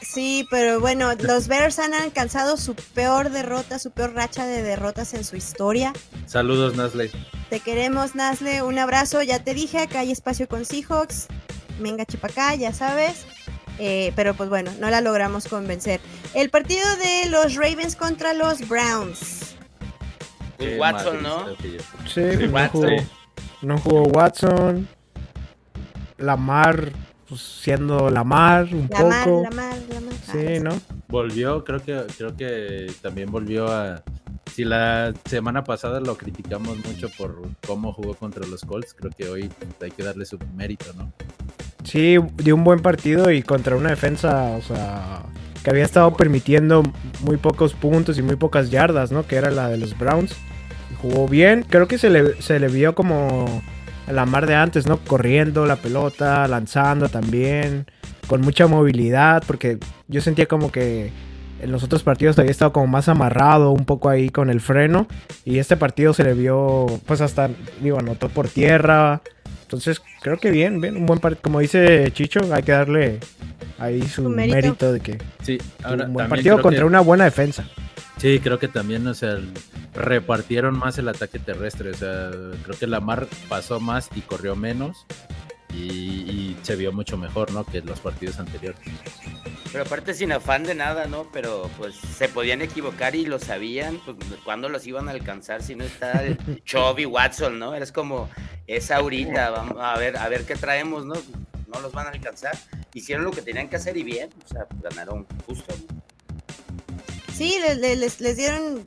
Sí, pero bueno, los Bears han alcanzado su peor derrota, su peor racha de derrotas en su historia.
Saludos, Nasley.
Te queremos, Nasle, un abrazo. Ya te dije, acá hay espacio con Seahawks. Venga, chipacá, ya sabes. Eh, pero pues bueno, no la logramos convencer. El partido de los Ravens contra los Browns.
Qué
Watson,
madre,
¿no?
Sí, no,
Watson.
jugó, no jugó Watson. Lamar, pues siendo Lamar un
La mar,
poco.
la mar, la mar. Ah,
Sí, ¿no?
Volvió, creo que, creo que también volvió a. Si la semana pasada lo criticamos mucho por cómo jugó contra los Colts, creo que hoy hay que darle su mérito, ¿no?
Sí, dio un buen partido y contra una defensa, o sea, que había estado permitiendo muy pocos puntos y muy pocas yardas, ¿no? Que era la de los Browns. Jugó bien, creo que se le, se le vio como a la mar de antes, ¿no? Corriendo la pelota, lanzando también, con mucha movilidad, porque yo sentía como que en los otros partidos había estado como más amarrado, un poco ahí con el freno, y este partido se le vio, pues hasta, digo, anotó por tierra, entonces, creo que bien, bien, un buen partido. Como dice Chicho, hay que darle ahí su
mérito.
mérito. de que
Sí, ahora
un buen partido contra
que-
una buena defensa.
Sí, creo que también, o sea, repartieron más el ataque terrestre. O sea, creo que Lamar pasó más y corrió menos. Y, y se vio mucho mejor, ¿no? Que los partidos anteriores.
Pero aparte sin afán de nada, ¿no? Pero pues se podían equivocar y lo sabían, pues cuándo los iban a alcanzar si no está el Chubb y Watson, ¿no? Eres como, es ahorita, vamos a ver, a ver qué traemos, ¿no? No los van a alcanzar. Hicieron lo que tenían que hacer y bien, o sea, ganaron justo. ¿no?
Sí, le- le- les, les dieron,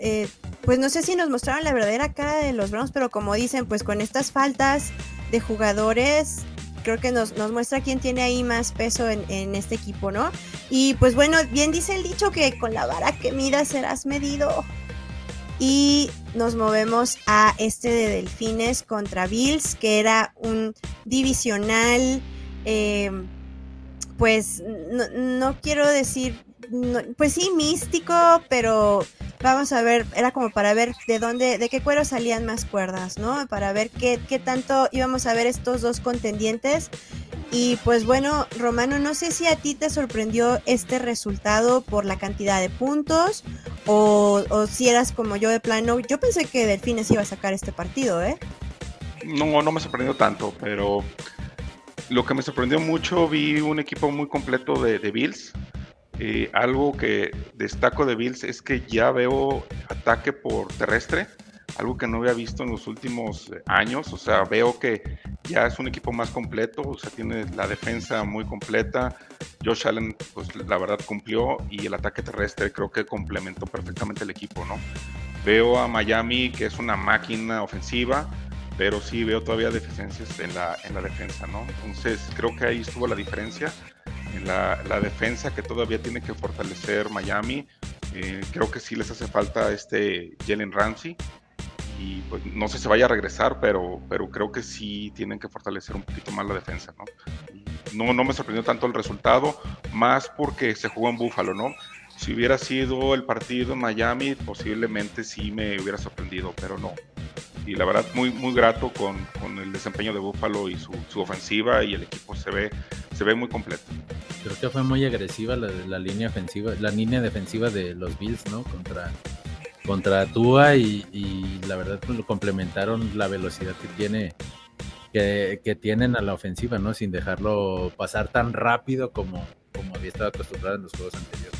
eh, pues no sé si nos mostraron la verdadera cara de los Browns, pero como dicen, pues con estas faltas de jugadores, creo que nos, nos muestra quién tiene ahí más peso en, en este equipo, ¿no? Y pues bueno, bien dice el dicho que con la vara que midas serás medido. Y nos movemos a este de Delfines contra Bills, que era un divisional, eh, pues no, no quiero decir, pues sí, místico, pero vamos a ver, era como para ver de dónde, de qué cuero salían más cuerdas, ¿no? Para ver qué, qué tanto íbamos a ver estos dos contendientes. Y pues bueno, Romano, no sé si a ti te sorprendió este resultado por la cantidad de puntos o, si eras como yo de plano. Yo pensé que Delfines iba a sacar este partido, ¿eh?
No, no me sorprendió tanto, pero lo que me sorprendió mucho, vi un equipo muy completo de Bills. Algo que destaco de Bills es que ya veo ataque por terrestre, algo que no había visto en los últimos eh, años. O sea, veo que ya es un equipo más completo, o sea, tiene la defensa muy completa. Josh Allen, pues la verdad cumplió y el ataque terrestre creo que complementó perfectamente el equipo, ¿no? Veo a Miami que es una máquina ofensiva, pero sí veo todavía deficiencias en la, en la defensa, ¿no? Entonces creo que ahí estuvo la diferencia en la, la defensa que todavía tiene que fortalecer Miami. Eh, creo que sí les hace falta este Jalen Ramsey y pues no sé si vaya a regresar, pero, pero creo que sí tienen que fortalecer un poquito más la defensa, ¿no? No, no me sorprendió tanto el resultado, más porque se jugó en Búfalo, ¿no? Si hubiera sido el partido en Miami, posiblemente sí me hubiera sorprendido, pero no. Y la verdad, muy, muy grato con, con el desempeño de Búfalo y su, su ofensiva y el equipo se ve, se ve muy completo.
Creo que fue muy agresiva la, la línea ofensiva, la línea defensiva de los Bills, ¿no? Contra, contra Tua y, y la verdad pues, lo complementaron la velocidad que tiene que, que tienen a la ofensiva, ¿no? Sin dejarlo pasar tan rápido como, como había estado acostumbrado en los juegos anteriores.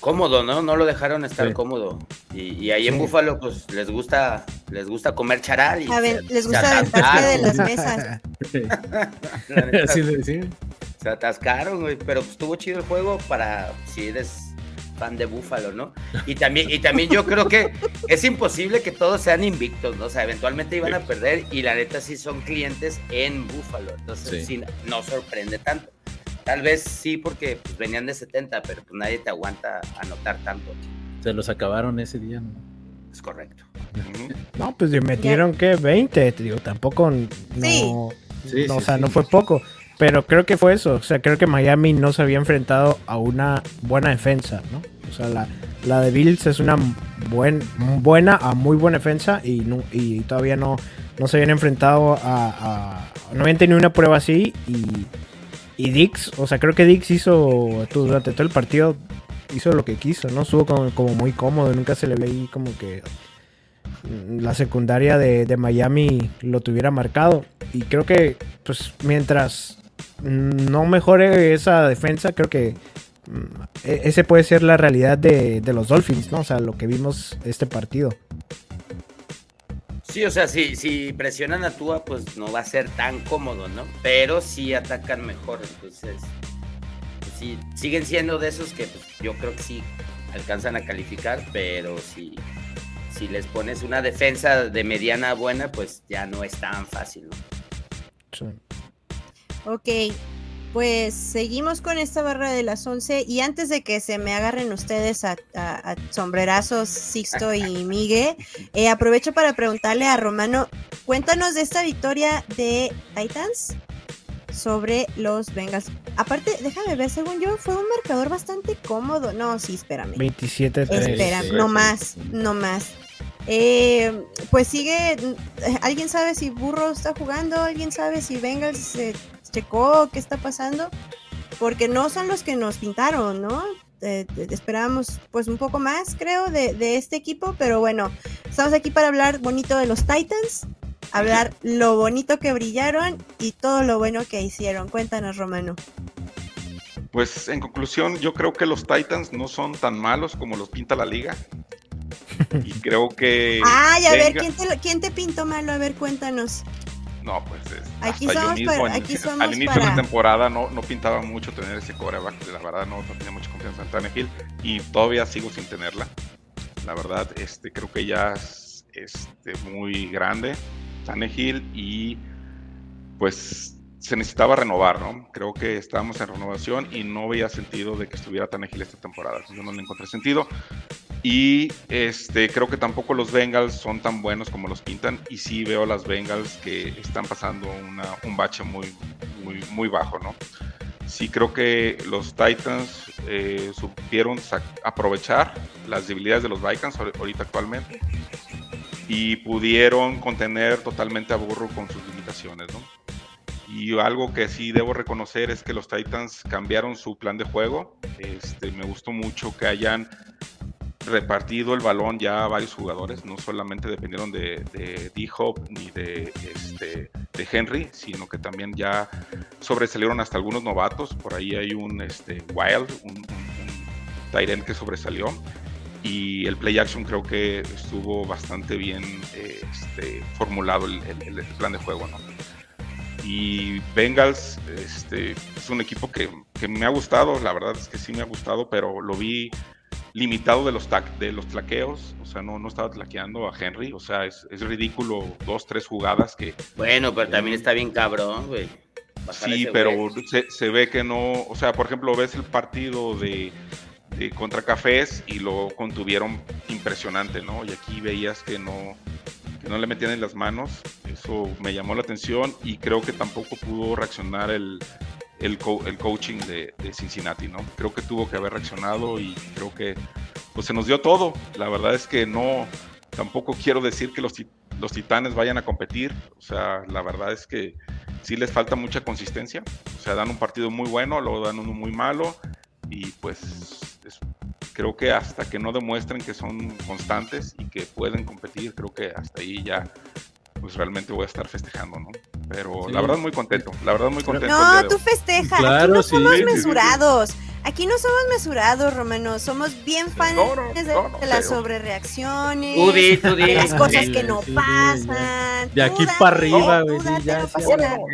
Cómodo, ¿no? No lo dejaron estar
Sí.
cómodo. Y, y ahí en. Búfalo, pues les gusta, les gusta comer charal. Y
A ver,
se-
les gusta aventarse de las mesas.
Así le decía.
Se atascaron, güey. Pero pues, estuvo chido el juego para si eres fan de Búfalo, ¿no? Y también, y también yo creo que es imposible que todos sean invictos, ¿no? O sea, eventualmente iban a perder y la neta sí son clientes en Búfalo. Entonces
Sí.
sí, no sorprende tanto. Tal vez sí porque pues, venían de 70, pero pues nadie te aguanta anotar tanto.
Se los acabaron ese día, ¿no?
Es correcto.
No, pues le metieron que 20, te digo, tampoco no,
Sí.
Sí,
no, o sea,
sí.
no fue poco, pero creo que fue eso, o sea, creo que Miami no se había enfrentado a una buena defensa, ¿no? O sea, la, la de Bills es una buen, buena a muy buena defensa y, no, y todavía no, no se habían enfrentado a, a- no habían tenido una prueba así y, y Dix, o sea, creo que Dix hizo durante todo el partido hizo lo que quiso, ¿no? Estuvo como, muy cómodo, nunca se le veía como que la secundaria de, Miami lo tuviera marcado. Y creo que, pues, mientras no mejore esa defensa, creo que mm, e- ese puede ser la realidad de los Dolphins, ¿no? O sea, lo que vimos este partido.
Sí, o sea, si, si presionan a Tua, pues no va a ser tan cómodo, ¿no? Pero sí atacan mejor, entonces, pues sí, siguen siendo de esos que pues, yo creo que sí alcanzan a calificar, pero si, si les pones una defensa de mediana buena, pues ya no es tan fácil, ¿no?
Sí.
Ok, pues seguimos con esta barra de las 11 y antes de que se me agarren ustedes a, a- a sombrerazos Sixto y Migue, eh, aprovecho para preguntarle a Romano, cuéntanos de esta victoria de Titans sobre los Bengals. Aparte, déjame ver, según yo fue un marcador bastante cómodo. No, sí, espérame.
27-3.
Espera,
sí,
no más, no más. Eh, pues sigue, eh, ¿alguien sabe si Burro está jugando? ¿Alguien sabe si Bengals se checó qué está pasando? Porque no son los que nos pintaron, ¿no? Eh, eh, esperábamos pues un poco más, creo, de, de este equipo, pero bueno, estamos aquí para hablar bonito de los Titans, hablar lo bonito que brillaron y todo lo bueno que hicieron. Cuéntanos, Romano.
Pues en conclusión, yo creo que los Titans no son tan malos como los pinta la liga. Y creo que.
Ay, a ver, ¿quién te, ¿quién te pintó malo? A ver, cuéntanos.
No, pues es-
Aquí
hasta yo
somos
mismo
para-
en-
somos
al inicio de la temporada no, no pintaba mucho tener ese coreback. La verdad no, no tenía mucha confianza en Tannehill y todavía sigo sin tenerla. La verdad, este, creo que ya es este, muy grande Tannehill y pues se necesitaba renovar, ¿no? Creo que estábamos en renovación y no veía sentido de que estuviera Tannehill esta temporada. Yo no le encontré sentido. Y este, creo que tampoco los Bengals son tan buenos como los pintan. Y sí veo a las Bengals que están pasando una- un bache muy, muy, muy bajo, ¿no? Sí creo que los Titans eh, supieron aprovechar las debilidades de los Vikings ahor- ahorita actualmente y pudieron contener totalmente a Burro con sus limitaciones, ¿no? Y algo que sí debo reconocer es que los Titans cambiaron su plan de juego. Este, me gustó mucho que hayan repartido el balón ya a varios jugadores, no solamente dependieron de, de D-Hop ni de, este, de Henry, sino que también ya sobresalieron hasta algunos novatos. Por ahí hay un este, Wild, un, un, un que sobresalió. Y el play action creo que estuvo bastante bien eh, este, formulado el, el- el plan de juego, ¿no? Y Bengals este, es un equipo que, que me ha gustado, la verdad es que sí me ha gustado, pero lo vi limitado de los, de los tlaqueos, o sea, no, no estaba tlaqueando a Henry, o sea, es, es ridículo dos, tres jugadas que
Bueno, pero también está bien cabrón, güey.
Sí, pero se, se ve que no, o sea, por ejemplo, ves el partido de, de contra Cafés y lo contuvieron impresionante, ¿no? Y aquí veías que no, que no le metían en las manos, eso me llamó la atención y creo que tampoco pudo reaccionar el, el, co- el coaching de, Cincinnati, ¿no? Creo que tuvo que haber reaccionado y creo que pues se nos dio todo. La verdad es que no, tampoco quiero decir que los, los titanes vayan a competir, o sea, la verdad es que sí les falta mucha consistencia, o sea, dan un partido muy bueno, luego dan uno muy malo y pues es- creo que hasta que no demuestren que son constantes y que pueden competir, creo que hasta ahí ya pues realmente voy a estar festejando, ¿no? Pero
Sí.
la verdad muy contento, la verdad muy contento.
No, tú festeja.
Claro,
Aquí no somos
Sí, sí, sí, sí.
mesurados. Aquí no somos mesurados, Romano. Somos bien fans
No, no,
de,
no, no,
de las sobrereacciones. De las cosas que no pasan.
De aquí
date,
para arriba, güey.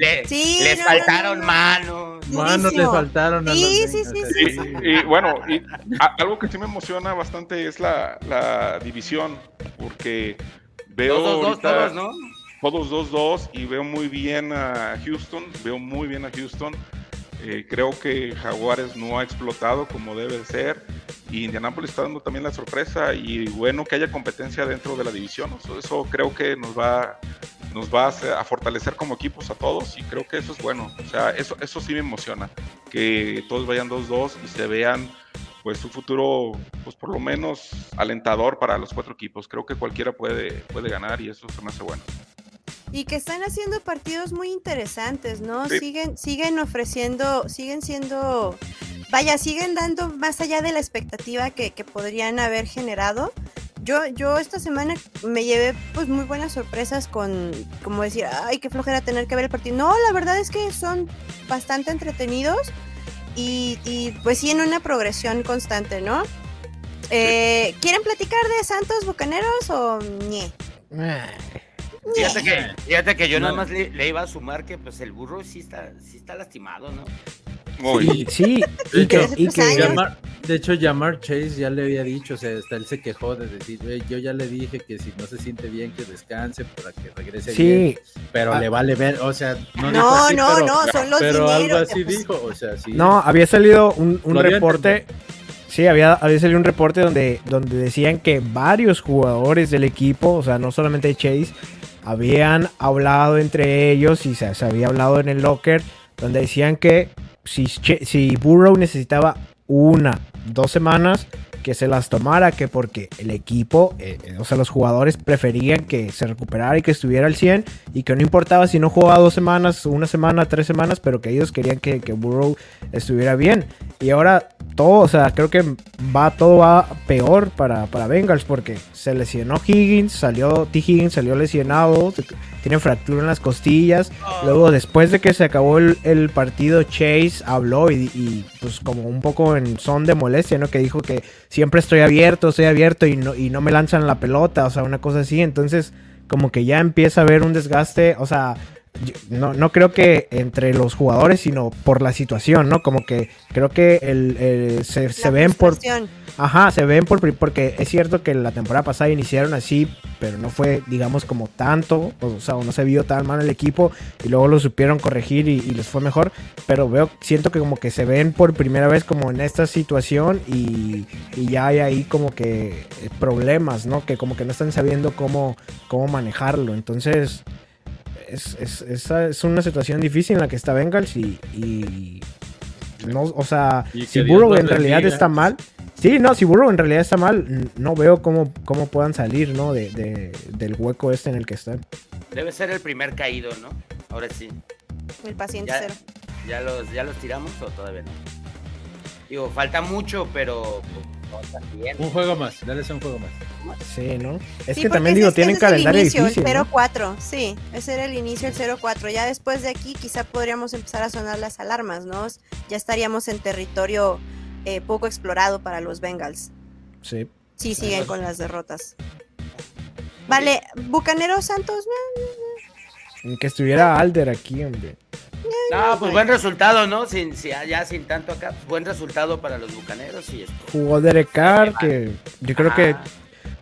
Le-
Sí,
les faltaron
no.
manos.
Manos le faltaron a
Sí,
los
sí, sí.
Y, y bueno, y a- algo que sí me emociona bastante es la, la división, porque veo
Dos, dos, dos,
ahorita
todos, ¿no?
Todos 2-2 y veo muy bien a Houston, veo muy bien a Houston. Eh, creo que Jaguares no ha explotado como debe ser y Indianapolis está dando también la sorpresa y bueno que haya competencia dentro de la división. Eso, eso creo que nos va, nos va a, a fortalecer como equipos a todos y creo que eso es bueno. O sea, eso, eso sí me emociona, que todos vayan 2-2 y se vean pues un futuro pues por lo menos alentador para los cuatro equipos. Creo que cualquiera puede, puede ganar y eso se me hace bueno.
Y que están haciendo partidos muy interesantes, ¿no?
Sí.
Siguen, siguen ofreciendo, siguen siendo, vaya, siguen dando más allá de la expectativa que, que podrían haber generado. Yo, yo esta semana me llevé pues muy buenas sorpresas con, como decir, ay, qué flojera tener que ver el partido. No, la verdad es que son bastante entretenidos y, y, pues sí en una progresión constante, ¿no? Eh, ¿Quieren platicar de Santos Bucaneros o ñe?
Fíjate que, fíjate que yo
No.
nada más le, le iba a sumar que pues el burro sí está, sí está lastimado, ¿no?
Muy
Sí, y
De
que, y.
Llamar- de hecho, Llamar Chase ya le había dicho, o sea, hasta él se quejó de decir, "Güey, yo ya le dije que si no se siente bien, que descanse para que regrese bien,
sí,
pero
Ah.
le vale ver, o sea, no, dijo
No,
así,
no,
pero,
no, son los
pero algo así
pues,
dijo, o sea, sí.
no, había salido un, un reporte. Sí, había, había salido un reporte donde, donde decían que varios jugadores del equipo, o sea, no solamente Chase, habían hablado entre ellos y se, había hablado en el locker, donde decían que si, si Burrow necesitaba una, dos semanas, que se las tomara, que porque el equipo, eh, eh, o sea, los jugadores preferían que se recuperara y que estuviera al 100 y que no importaba si no jugaba dos semanas, una semana, tres semanas, pero que ellos querían que, que Burrow estuviera bien. Y ahora todo, o sea, creo que va todo va peor para, para Bengals porque se lesionó Higgins, salió T. Higgins, salió lesionado, tiene fractura en las costillas. Luego, después de que se acabó el, el partido, Chase habló y, y, pues como un poco en son de molestia, ¿no? Que dijo que siempre estoy abierto, estoy abierto y no, y no me lanzan la pelota, o sea, una cosa así. Entonces, como que ya empieza a haber un desgaste, o sea, no, no creo que entre los jugadores, sino por la situación, ¿no? Como que creo que el, el- se, se ven por... Ajá, se ven por... Porque es cierto que la temporada pasada iniciaron así, pero no fue, digamos, como tanto, o sea, no se vio tan mal el equipo y luego lo supieron corregir y, y les fue mejor, pero veo, siento que como que se ven por primera vez como en esta situación y, y ya hay ahí como que eh, problemas, ¿no? Que como que no están sabiendo cómo, cómo manejarlo, entonces es, es, esa es una situación difícil en la que está Bengals y, y no, o sea, si Burrow en realidad está mal, sí, no, si Burrow en realidad está mal, no veo cómo, cómo puedan salir, ¿no? De, de- del hueco este en el que están.
Debe ser el primer caído, ¿no? Ahora sí.
El paciente
Ya,
cero.
ya los, ¿Ya los tiramos o todavía no? Digo, falta mucho, pero pues, no.
Un juego más, dale un juego más.
Sí, ¿no? Es
Sí,
que también digo,
ese
tienen
es
calendario
el inicio,
difícil.
El
¿no?
0-4, sí, ese era el inicio, el 0-4. Ya después de aquí quizá podríamos empezar a sonar las alarmas, ¿no? Ya estaríamos en territorio eh, poco explorado para los Bengals.
Sí.
Sí, siguen con las derrotas. Vale, Bucaneros Santos,
Que estuviera Alder aquí, hombre.
No, pues buen resultado, ¿no? Sin, si- ya sin tanto acá, buen resultado para los bucaneros y esto.
Jugó Derek Carr, que yo creo que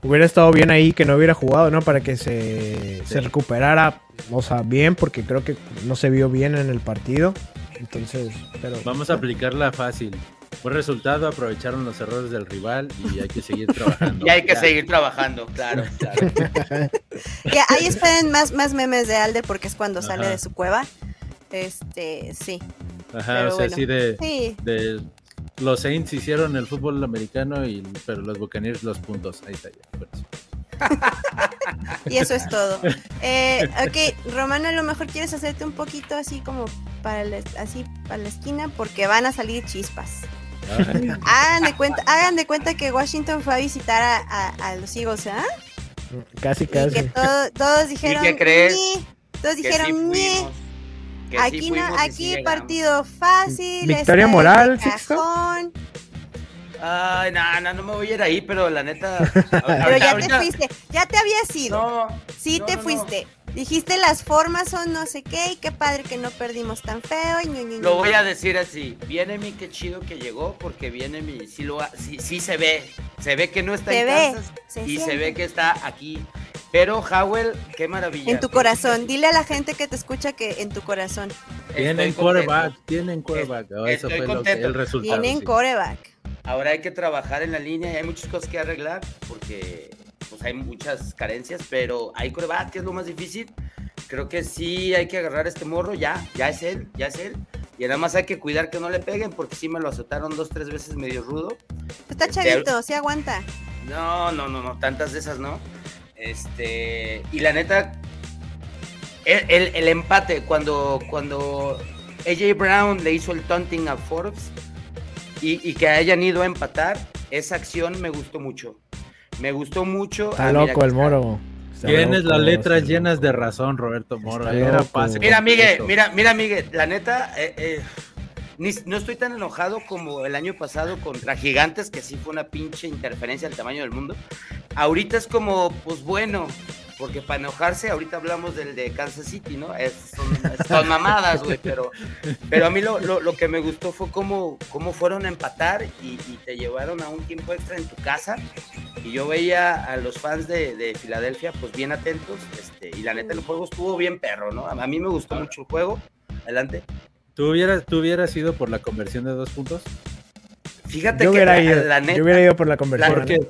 hubiera estado bien ahí que no hubiera jugado, ¿no? Para que se, se recuperara, o sea, bien, porque creo que no se vio bien en el partido. Entonces, pero...
Vamos a aplicarla fácil. Buen resultado, aprovecharon los errores del rival y hay que seguir trabajando.
Y hay que
Ya.
seguir trabajando, claro, claro.
que ahí esperen más, más memes de Alder porque es cuando sale de su cueva. Este, sí,
Ajá,
Pero
o sea,
bueno.
así de,
sí.
de- Los Saints hicieron el fútbol americano, y, pero los Buccaneers los puntos. Ahí está ya. por eso.
Y eso es todo. Eh, ok, Romano, a lo mejor quieres hacerte un poquito así como para la, así para la esquina porque van a salir chispas.
Ay,
Hagan de cuenta, hagan de cuenta que Washington fue a visitar a, a- a los Eagles, ¿ah?
Casi,
Y que
casi.
todo- todos dijeron,
qué crees?
"Ni". Todos
Que
dijeron,
sí
"Ñe,
fuimos, que sí
aquí, no,
sí
aquí
llegamos".
partido fácil.
Victoria moral, Sixto.
cajón".
Ay, no, no, no me voy a ir ahí, pero la neta.
Pero ya te fuiste, ya te habías ido.
No,
sí
no,
te
no, no.
fuiste. Dijiste las formas son no sé qué y qué padre que no perdimos tan feo. Y ñu, ñu,
Lo
ñu.
voy a decir así, viene mi qué chido que llegó porque viene mi, sí, lo, sí, sí se ve, se ve que no está
Se
en
ve,
Kansas
se
y se ve que está aquí. Pero Howell, qué maravilla.
En tu corazón, dile a la gente que te escucha que en tu corazón
Tienen
contento.
tienen quarterback. Oh, eso
Estoy
fue lo que,
contento.
el resultado.
tienen
sí.
coreback.
Ahora hay que trabajar en la línea y hay muchas cosas que arreglar porque pues hay muchas carencias, pero hay coreback, que es lo más difícil. Creo que sí hay que agarrar a este morro, ya, ya es él, ya es él. Y nada más hay que cuidar que no le peguen porque sí me lo azotaron dos, tres veces medio rudo.
Está
Este,
chavito, se aguanta.
No, no, no, no, tantas de esas no. Este, y la neta, el, el- el empate, cuando, cuando AJ Brown le hizo el taunting a Forbes y, y que hayan ido a empatar, esa acción me gustó mucho. Me gustó mucho.
Está
Ah,
loco el moro. Está
Tienes las letras llenas de razón, Roberto Moro. Era pase
Mira, Miguel, mira, mira, Miguel, la neta, eh, eh, ni- no estoy tan enojado como el año pasado contra Gigantes, que sí fue una pinche interferencia del tamaño del mundo. Ahorita es como, pues bueno, porque para enojarse, ahorita hablamos del de Kansas City, ¿no? Es, son, son mamadas, güey, pero, pero a mí lo, lo- lo que me gustó fue cómo, cómo fueron a empatar y, y te llevaron a un tiempo extra en tu casa. Y yo veía a los fans de, de Filadelfia, pues bien atentos, este, y la neta el juego estuvo bien perro, ¿no? A, a mí me gustó mucho el juego. Adelante.
¿Tú hubieras, ¿Tú hubieras ido por la conversión de dos puntos?
Fíjate
Yo
que
hubiera,
la,
ido,
la neta,
yo hubiera ido por la conversión.
Porque-.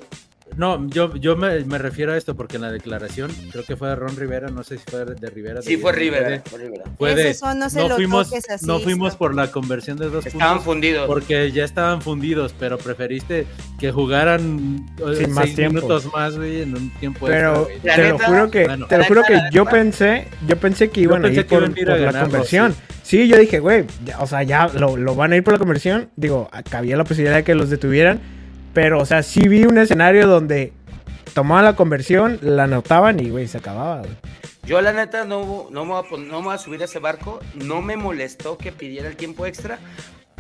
No, yo, yo me, me refiero a esto porque en la declaración, creo que fue de Ron Rivera, no sé si fue de Rivera.
sí
de-
fue
de-
Rivera, fue Rivera.
Fue de,
no se
no
lo
fuimos,
así,
no fuimos por la conversión de dos
Estaban
puntos
fundidos.
porque ya estaban fundidos, pero preferiste que jugaran
Sin más
seis
tiempo.
minutos más, güey, en un tiempo
Pero
extra,
te lo juro que,
bueno.
te lo juro que yo pensé, yo pensé que iban a ir por,
a
la conversión. Sí. yo dije, güey, ya- o sea, ya lo, lo van a ir por la conversión. Digo, acá había la posibilidad de que los detuvieran. Pero, o sea, sí vi un escenario donde tomaban la conversión, la anotaban y, güey, se acababa. güey.
Yo la neta no, no, me voy a, no me voy a subir a ese barco. No me molestó que pidiera el tiempo extra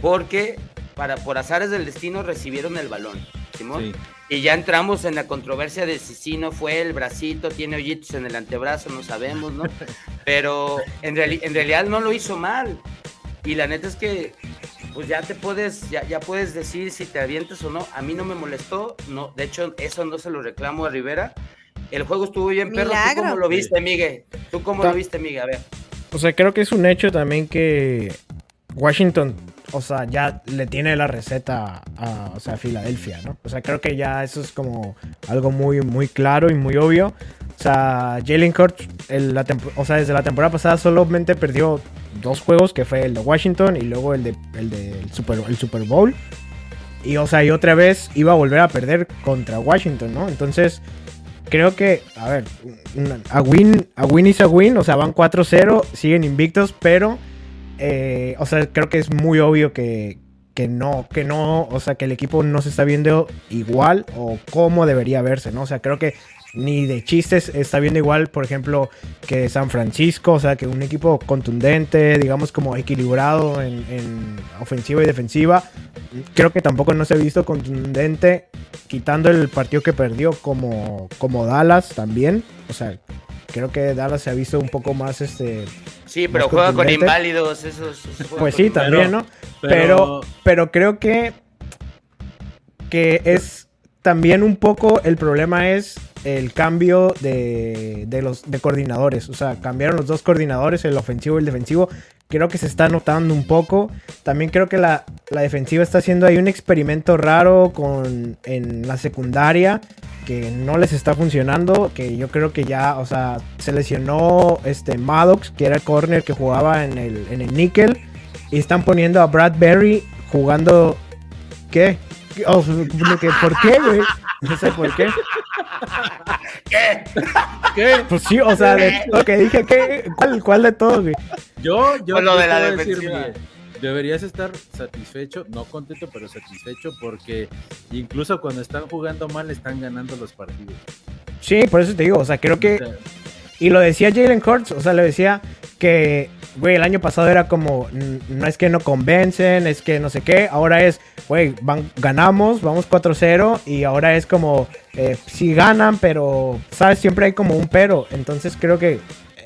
porque para, por azares del destino recibieron el balón. ¿Simón?
Sí.
Y ya entramos en la controversia de si sí no fue el bracito, tiene hoyitos en el antebrazo, no sabemos, ¿no? Pero en, reali- en realidad no lo hizo mal. Y la neta es que, pues ya te puedes, ya, ya puedes decir si te avientas o no. A mí no me molestó, no, de hecho, eso no se lo reclamo a Rivera. El juego estuvo bien perro. ¿Tú cómo lo viste, Miguel? ¿Tú cómo lo viste, Miguel? A ver.
O sea, creo que es un hecho también que Washington, o sea, ya le tiene la receta a, o sea, a Filadelfia, ¿no? O sea, creo que ya eso es como algo muy, muy claro y muy obvio. O sea, Jalen Hurts, o sea, desde la temporada pasada solamente perdió dos juegos, que fue el de Washington y luego el de el del Super, el Super Bowl. Y, o sea, y otra vez iba a volver a perder contra Washington, ¿no? Entonces, creo que, a ver, a win, a win is a win, o sea, van 4-0, siguen invictos, pero, eh, o sea, creo que es muy obvio que, que no, que no, o sea, que el equipo no se está viendo igual o como debería verse, ¿no? O sea, creo que ni de chistes está viendo igual, por ejemplo, que San Francisco, o sea, que un equipo contundente, digamos como equilibrado en, en ofensiva y defensiva. Creo que tampoco no se ha visto contundente, quitando el partido que perdió como, como Dallas también. O sea, creo que Dallas se ha visto un poco más este.
Sí, pero juega con inválidos. Esos,
Pues sí, también, ¿no? Pero, pero creo que, que es también un poco el problema es el cambio de, de los de coordinadores. O sea, cambiaron los dos coordinadores, el ofensivo y el defensivo. Creo que se está notando un poco. También creo que la, la defensiva está haciendo ahí un experimento raro con, en la secundaria que no les está funcionando. Que yo creo que ya, o sea, se lesionó este Maddox, que era el corner que jugaba en el, en el níquel. Y están poniendo a Bradbury jugando. ¿Qué? Oh, ¿qué? ¿Por qué, güey? No sé por qué.
¿Qué?
¿Qué?
Pues sí, o sea, de lo que dije, ¿qué? ¿Cuál, cuál de todos, güey?
Yo, yo,
Con lo de la
decir,
defensiva.
Deberías estar satisfecho, no contento, pero satisfecho porque incluso cuando están jugando mal están ganando los partidos.
Sí, por eso te digo, o sea, creo que Y lo decía Jalen Hurts, o sea, le decía que, güey, el año pasado era como, "N- no es que no convencen, es que no sé qué, ahora es, güey, van- ganamos, vamos 4-0 y ahora es como, eh, sí ganan, pero, ¿sabes? Siempre hay como un pero, entonces creo que, eh,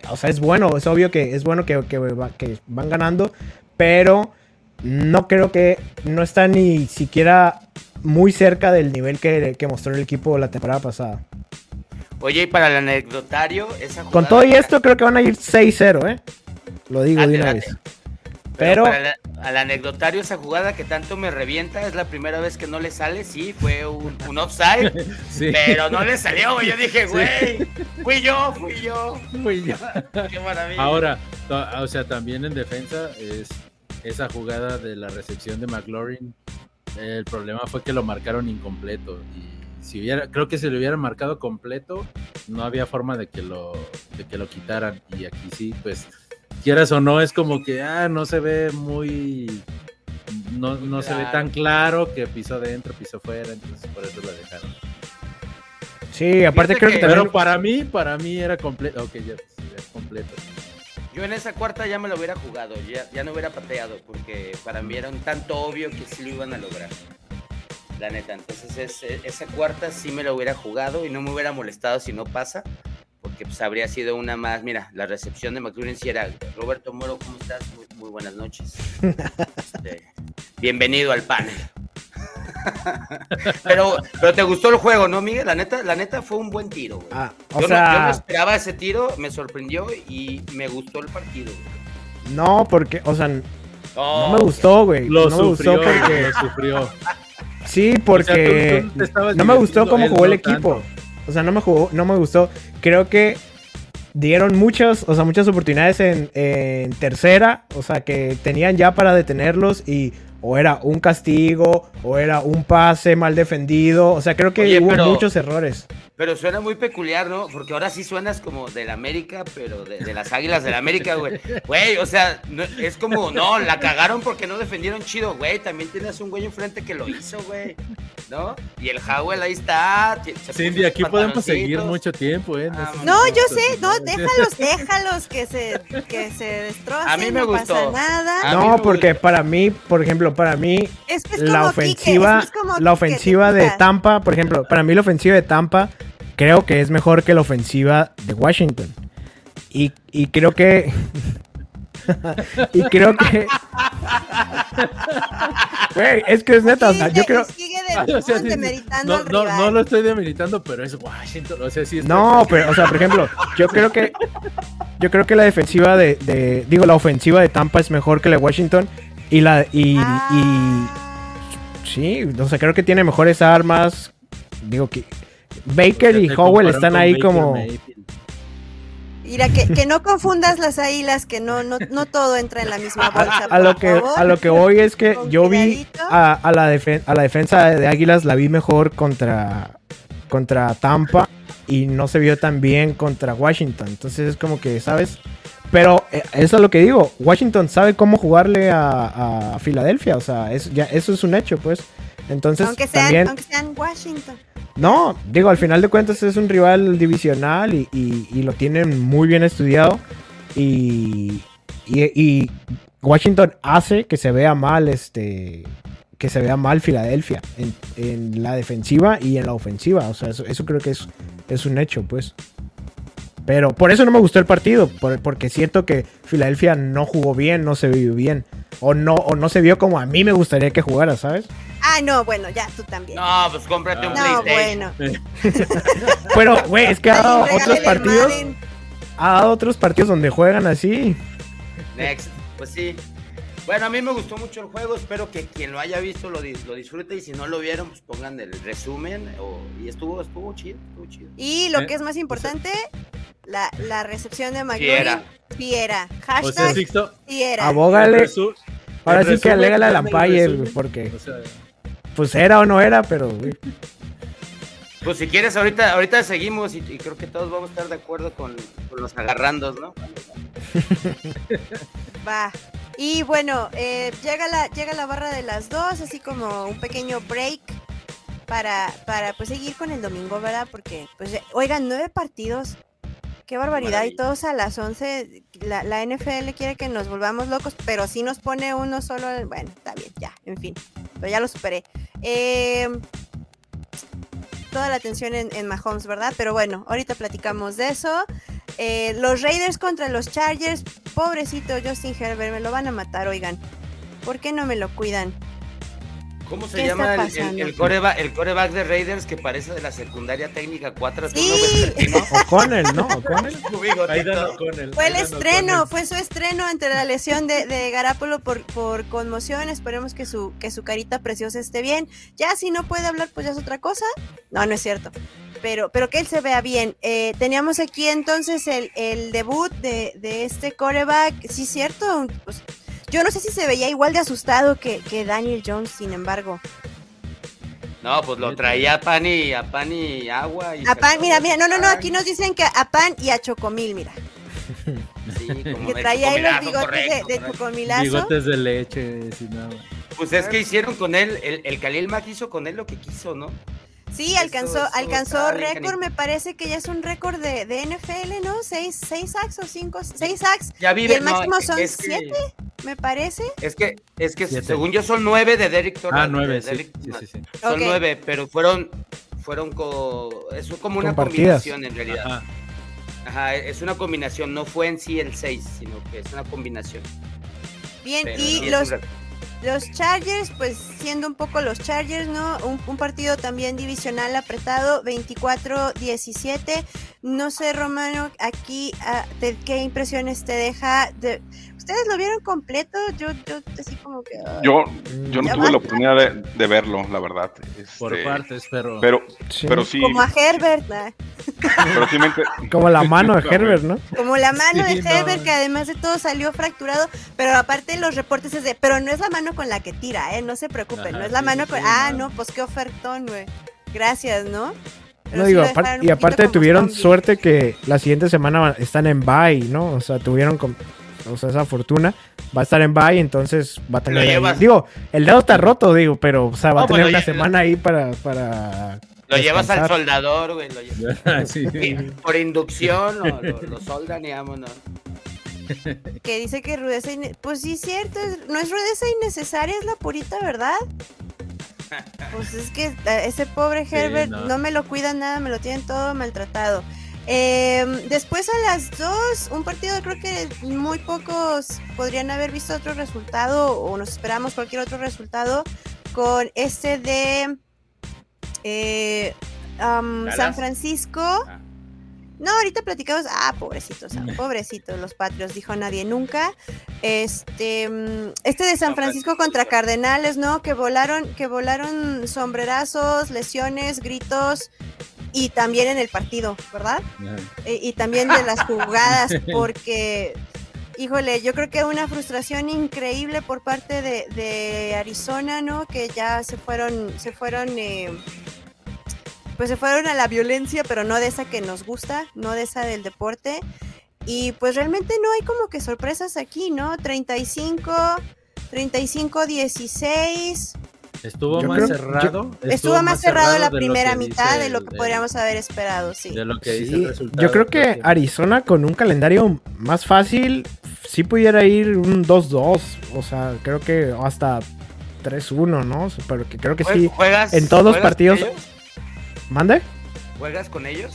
o sea, es bueno, es obvio que es bueno que, que, que van ganando, pero no creo que no está ni siquiera muy cerca del nivel que, que mostró el equipo la temporada pasada.
Oye, y para el anecdotario, esa
Con todo y esto creo que van a ir 6-0, ¿eh? Lo digo de una vez.
Pero
Pero,
para la- al anecdotario, esa jugada que tanto me revienta, es la primera vez que no le sale. Sí, fue un, un offside,
Sí.
pero no le salió. Yo dije, güey, fui yo, fui yo. Qué maravilla.
Ahora, to- o sea, también en defensa es esa jugada de la recepción de McLaurin. El problema fue que lo marcaron incompleto y si hubiera, creo que si lo hubieran marcado completo, no había forma de que lo, de que lo quitaran y aquí sí, pues quieras o no es como que ah no se ve muy, no, no se ve tan claro que pisó dentro, pisó fuera, entonces por eso lo dejaron.
sí, aparte
Fíjate
creo que,
que-
también...
Pero para mí, para mí era completo, ok ya, sí, ya es completo.
Yo en esa cuarta ya me lo hubiera jugado, ya, ya no hubiera pateado, porque para mí era un tanto obvio que sí lo iban a lograr. La neta, entonces es- esa cuarta sí me lo hubiera jugado y no me hubiera molestado si no pasa, porque pues habría sido una más. Mira, la recepción de McLaren sí era Roberto Moro, ¿cómo estás? Muy, muy buenas noches. Este, bienvenido al panel. pero, pero te gustó el juego, ¿no, Miguel? La neta, la neta fue un buen tiro, güey.
Ah, o
yo, no, yo no
sea,
esperaba ese tiro, me sorprendió y me gustó el partido. güey.
no, porque, o sea, no me gustó, güey.
Lo
no me
sufrió,
gustó porque...
lo sufrió.
Sí, porque
tú- tú
no me gustó cómo jugó el equipo.
tanto.
O sea, no me jugó, no me gustó. Creo que dieron muchas, o sea, muchas oportunidades en, tercera, o sea, que tenían ya para detenerlos y o era un castigo o era un pase mal defendido, o sea, creo que
Oye,
hubo
pero-
muchos errores.
Pero suena muy peculiar, ¿no? Porque ahora sí suenas como del América, pero de, de las Águilas del América, güey. Güey, o sea, no- es como, no, la cagaron porque no defendieron chido, güey. También tienes un güey enfrente que lo hizo, güey. ¿No? Y el Howell ahí está.
Cindy, aquí podemos seguir mucho tiempo, ¿eh?
Ah,
No,
si-
yo sé, no, déjalos, déjalos que se, que se destrocen,
A mí me
no
gustó.
pasa nada.
No, porque para mí, por ejemplo, para mí
Es que es
la
Quique,
ofensiva,
es
la ofensiva de. Tampa, por ejemplo, para mí la ofensiva de Tampa creo que es mejor que la ofensiva de Washington. Y, y creo que y creo que Güey, es que es neta, o sea, yo creo
O sea, sí, no, lo estoy demeritando, pero es Washington. O sea, sí
No, pero, o sea, por ejemplo, yo creo que. Yo creo que la defensiva de, de- Digo, la ofensiva de Tampa es mejor que la de Washington. Y la. Y,
Ah.
y- sí, o sea, creo que tiene mejores armas. Digo que. Baker y Howell están ahí
Baker
como.
Mayfield.
Mira, que, que no confundas las águilas, que no, no, no todo entra en la misma bolsa.
A, a lo que, a lo que voy es que yo vi a, a la defen- a la defensa de Águilas, la vi mejor contra, contra Tampa y no se vio tan bien contra Washington. Entonces es como que, ¿sabes? Pero eh, eso es lo que digo. Washington sabe cómo jugarle a, a Filadelfia. O sea, es, ya, eso es un hecho, pues. Entonces
aunque, sean,
también...
aunque sean Washington.
No, digo, al final de cuentas es un rival divisional y, y- y lo tienen muy bien estudiado. Y, y- y Washington hace que se vea mal este que se vea mal Filadelfia en, en la defensiva y en la ofensiva. O sea, eso, eso creo que es, es un hecho, pues. Pero por eso no me gustó el partido, por- porque siento que Filadelfia no jugó bien, no se vio bien. O no, o no se vio como a mí me gustaría que jugara, ¿sabes?
Ah, no, bueno, ya, tú también.
No, pues cómprate un
No,
PlayStation.
bueno.
Pero, güey, es que ha dado otros partidos.
Madden.
Ha dado otros partidos donde juegan así.
Next. Pues sí. Bueno, a mí me gustó mucho el juego. Espero que quien lo haya visto lo, dis- lo disfrute. Y si no lo vieron, pues pongan el resumen. o- y estuvo, estuvo chido, estuvo chido.
Y lo
Eh,
que es más importante, la, la recepción de
Fiera.
McLaurin. Fiera.
O sea,
Hashtag
Sixto,
fiera.
Abógale. Ahora sí que alégale umpire,
resumen.
porque
O sea,
pues era o no era, pero güey.
Pues si quieres, ahorita, ahorita seguimos. Y, y creo que todos vamos a estar de acuerdo con, con los agarrandos, ¿no?
Va. Y bueno, eh, llega, la, llega la barra de las dos, así como un pequeño break para, para pues seguir con el domingo, ¿verdad? Porque, pues, oigan, nueve partidos. Qué barbaridad, y todos a las 11, la, la NFL quiere que nos volvamos locos, pero sí nos pone uno solo, bueno, está bien, ya, en fin, pero ya lo superé. Eh, toda la atención en, en Mahomes, ¿verdad? Pero bueno, ahorita platicamos de eso. Eh, los Raiders contra los Chargers, pobrecito Justin Herbert, me lo van a matar, oigan. ¿Por qué no me lo cuidan?
¿Cómo se
¿Qué está
llama el, el, el coreback, el coreback de Raiders que parece de la secundaria técnica 4
Sí.
¿no? O'Connell.
Aidan O'Connell,
Fue el estreno, fue su estreno ante la lesión de, de Garapolo por, por conmoción. Esperemos que su, que su carita preciosa esté bien. Ya si no puede hablar, pues ya es otra cosa. No, no es cierto. Pero, pero que él se vea bien. Eh, teníamos aquí entonces el, el debut de, de este coreback. Sí, cierto. Pues, yo no sé si se veía igual de asustado que, que Daniel Jones, sin embargo.
No, pues lo traía a pan y a pan y agua. Y
A pan, mira, mira, no, no, no, aquí nos dicen que a pan y a chocomil, mira.
sí, como
Que traía ahí los bigotes
correcto,
de, de
correcto.
chocomilazo.
Bigotes de leche, sin nada.
Pues es que hicieron con él, el, el Khalil Mack hizo con él lo que quiso, ¿no?
Sí, alcanzó,
eso
alcanzó récord, me parece que ya es un récord de, de NFL, ¿no? Seis, seis sacks o cinco, seis sacks,
Ya vive.
Y el máximo
no,
son
es que-
siete. me parece.
Es que, es que
Siete.
según yo son nueve de Derek Torres.
Ah, nueve,
de
sí,
Derek
sí,
Torres.
sí, sí.
Son nueve, pero fueron, fueron co- es como una combinación en realidad.
Ajá.
Ajá, es una combinación, no fue en sí el seis, sino que es una combinación.
Bien,
Pero
y los,
un-
los Chargers, pues siendo un poco los Chargers, ¿no? Un, partido también divisional apretado, 24-17. No sé, Romano, aquí, ah, te- ¿qué impresiones te deja? De- ¿Ustedes lo vieron completo? Yo, yo así como que...
Yo, yo no tuve la oportunidad de, de verlo, la verdad.
Por
Este,
partes, pero.
Pero,
Sí.
pero sí,
Como a Herbert,
pero sí me enter-
Como la mano de Herbert, ¿no?
como la mano
Sí,
de
no.
Herbert, que además de todo salió fracturado, pero aparte los reportes es de, pero no es la mano con la que tira, ¿eh? No se preocupen,
Ajá,
no es la
sí,
mano
sí,
con...
sí,
ah,
no.
no, pues qué ofertón, güey. Gracias, ¿no?
No digo,
lo
apar-
dejaron un
y aparte tuvieron
zombie.
suerte que la siguiente semana están en bye, ¿no? O sea, tuvieron o sea, esa fortuna. Va a estar en bye, entonces va a tener ahí-. Digo, el dedo está roto, digo, pero o sea, va
No,
a tener
pues lo
una
lle-
semana ahí para, para
Lo llevas al soldador, güey. Lo llevas-
Sí.
Por inducción, lo, lo, lo soldan y vámonos.
Que dice que rudeza... inne- Pues sí, cierto, es- no es rudeza innecesaria, es la purita verdad. Pues es que eh, ese pobre
Sí,
Herbert no.
no.
me lo cuidan nada, me lo tienen todo maltratado. Eh, después a las dos, un partido creo que muy pocos podrían haber visto otro resultado o nos esperamos cualquier otro resultado con este de eh, um. San Francisco.
Ah.
No, ahorita platicamos. Ah, pobrecitos, ah, pobrecitos los patrios, dijo nadie nunca. Este, mm, este de San Francisco contra Cardenales, ¿no? Que volaron, que volaron sombrerazos, lesiones, gritos y también en el partido, ¿verdad? Eh, y también de las jugadas, porque, híjole, yo creo que una frustración increíble por parte de, de Arizona, ¿no? Que ya se fueron, se fueron, eh, pues se fueron a la violencia, pero no de esa que nos gusta, no de esa del deporte. Y pues realmente no hay como que sorpresas aquí, ¿no? 35, 35, 16.
Estuvo
Yo
más
creo- yo-
cerrado.
Estuvo, más cerrado, la
de lo
primera
que
mitad de lo que
el-
podríamos haber esperado, sí.
De lo que dice el resultado.
yo creo que Arizona con un calendario más fácil sí pudiera ir un 2-2, o sea, creo que hasta 3-1, ¿no? Pero que creo que sí.
¿Juegas,
en todos los partidos-
ellos?
¿Mande?
¿Juegas con ellos?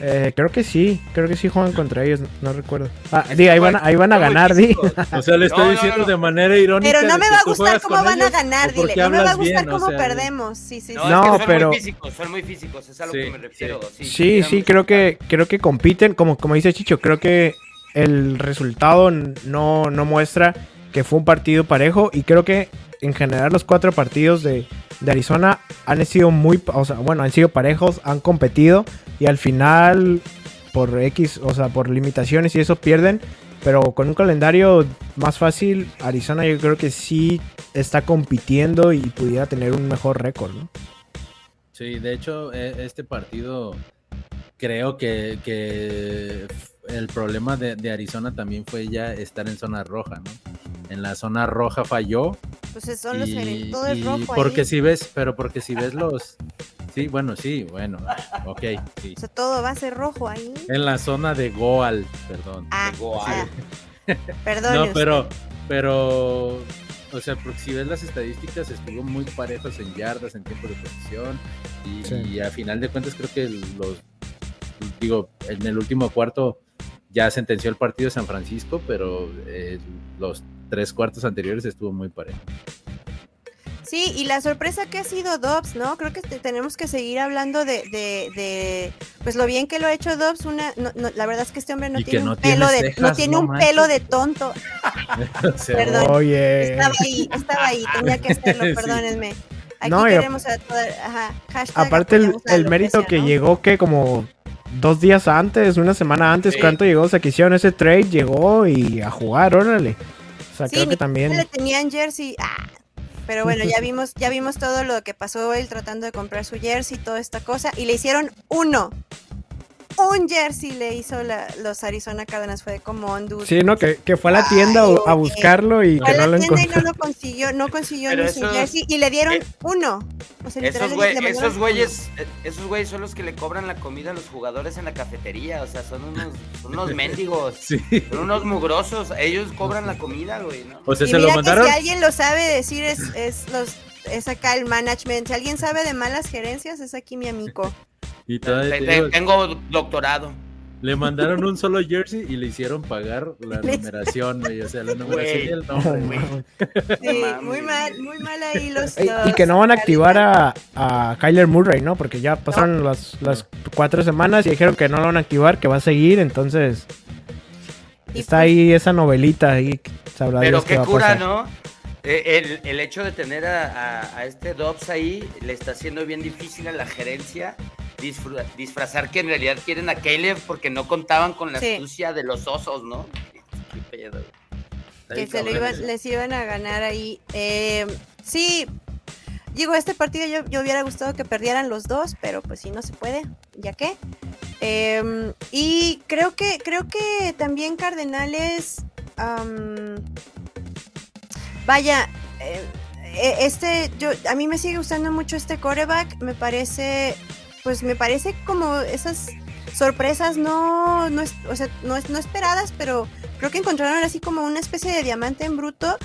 Eh, creo que sí, creo que sí juegan contra ellos, no recuerdo. Ah, di, ahí van, a- ahí van a ganar, di.
O sea, le estoy
No,
diciendo
no.
de manera irónica.
Pero no me va a gustar cómo van a ganar, dile. No me va a gustar
bien, o
cómo
sea,
perdemos. Sí, sí,
No,
sí.
No,
es que son
pero-
muy físicos, son muy físicos, es a lo
Sí,
que me refiero. Sí,
Sí, sí, creo que, creo que compiten, como, como dice Chicho, creo que el resultado no, no muestra que fue un partido parejo y creo que en general los cuatro partidos de, de Arizona han sido muy, o sea, bueno, han sido parejos, han competido y al final por X, o sea, por limitaciones y eso pierden, pero con un calendario más fácil, Arizona yo creo que sí está compitiendo y pudiera tener un mejor récord, ¿no?
Sí, de hecho, e- este partido creo que, que el problema de, de Arizona también fue ya estar en zona roja, ¿no? En la zona roja falló.
Pues son los
y-
todo es
y
rojo
porque
ahí.
si ves, pero porque si ves los, Sí, bueno, sí, bueno. Ok, sí.
O sea, todo va a ser rojo ahí.
En la zona de Goal, perdón.
Ah,
de Goal.
o sea, perdón.
No, pero, pero, o sea, porque si ves las estadísticas, estuvo muy parejos en yardas, en tiempo de posición, y,
Sí.
y a final de cuentas creo que los, digo, en el último cuarto ya sentenció el partido San Francisco, pero eh, los tres cuartos anteriores estuvo muy parejo.
Sí, y la sorpresa que ha sido Dobbs, ¿no? Creo que te- tenemos que seguir hablando de, de, de, pues lo bien que lo ha hecho Dobbs. Una, no- no, la verdad es que este hombre no
Y
tiene
no
un pelo de, no
cejas,
tiene
no
un
manches.
pelo de tonto. Perdón.
Oye.
Estaba ahí, estaba ahí, tenía que hacerlo,
Sí.
perdónenme. Aquí queremos a toda, ajá, hashtag
Aparte el, el mérito que
¿no?
llegó que como dos días antes, una semana antes,
Sí.
¿cuánto llegó? O sea, que hicieron ese trade, llegó y a jugar, órale. O sea,
Sí,
creo que también...
Le tenían jersey. ah, Pero bueno, ya vimos, ya vimos todo lo que pasó él tratando de comprar su jersey, toda esta cosa, y le hicieron uno. Un jersey le hizo la- los Arizona Cardinals, fue como on dude.
Sí, ¿no? Que, que fue a la tienda
Ay,
a buscarlo y
Fue
que
a
no
la
lo
tienda y
encontró.
no lo consiguió, no consiguió ni su jersey y le dieron
eh,
uno. O sea,
Esos, güey- esos güeyes, eh, esos güeyes son los que le cobran la comida a los jugadores en la cafetería, o sea, son unos, son unos mendigos,
sí.
son unos mugrosos, ellos cobran la comida, güey, ¿no?
O sea,
Y
se lo
mira que
mandaron.
si alguien lo sabe decir es, es los es acá el management. Si alguien sabe de malas gerencias, es aquí mi amigo.
Y todavía
Te-
te
te-
digo,
Tengo doctorado.
le mandaron un solo jersey y le hicieron pagar la numeración, güey. O sea, la numeración y el
No,
nombre, güey.
Sí, muy mal, muy mal ahí los.
Ey, y que no van a activar a, a Kyler Murray, ¿no? Porque ya pasaron las, las cuatro semanas y dijeron que no lo van a activar, que va a seguir, entonces está
pues,
ahí esa novelita ahí. Sabrá
Pero
Dios qué
qué
va a
cura,
pasar.
¿no? Eh, El, el hecho de tener a, a- a este Dobbs ahí le está haciendo bien difícil a la gerencia disfra- disfrazar que en realidad quieren a Caleb porque no contaban con la
Sí.
astucia de los osos, ¿no? Qué pedo,
que se lo iban, les iban a ganar ahí. Eh, sí, digo, este partido yo, yo hubiera gustado que perdieran los dos, pero pues sí no se puede, ya que. Eh, y creo que, creo que también Cardenales. vaya, eh, eh, este, yo, a mí me sigue gustando mucho este coreback. Me parece, pues me parece como esas sorpresas no, no, o sea, no, no esperadas, pero creo que encontraron así como una especie de diamante en bruto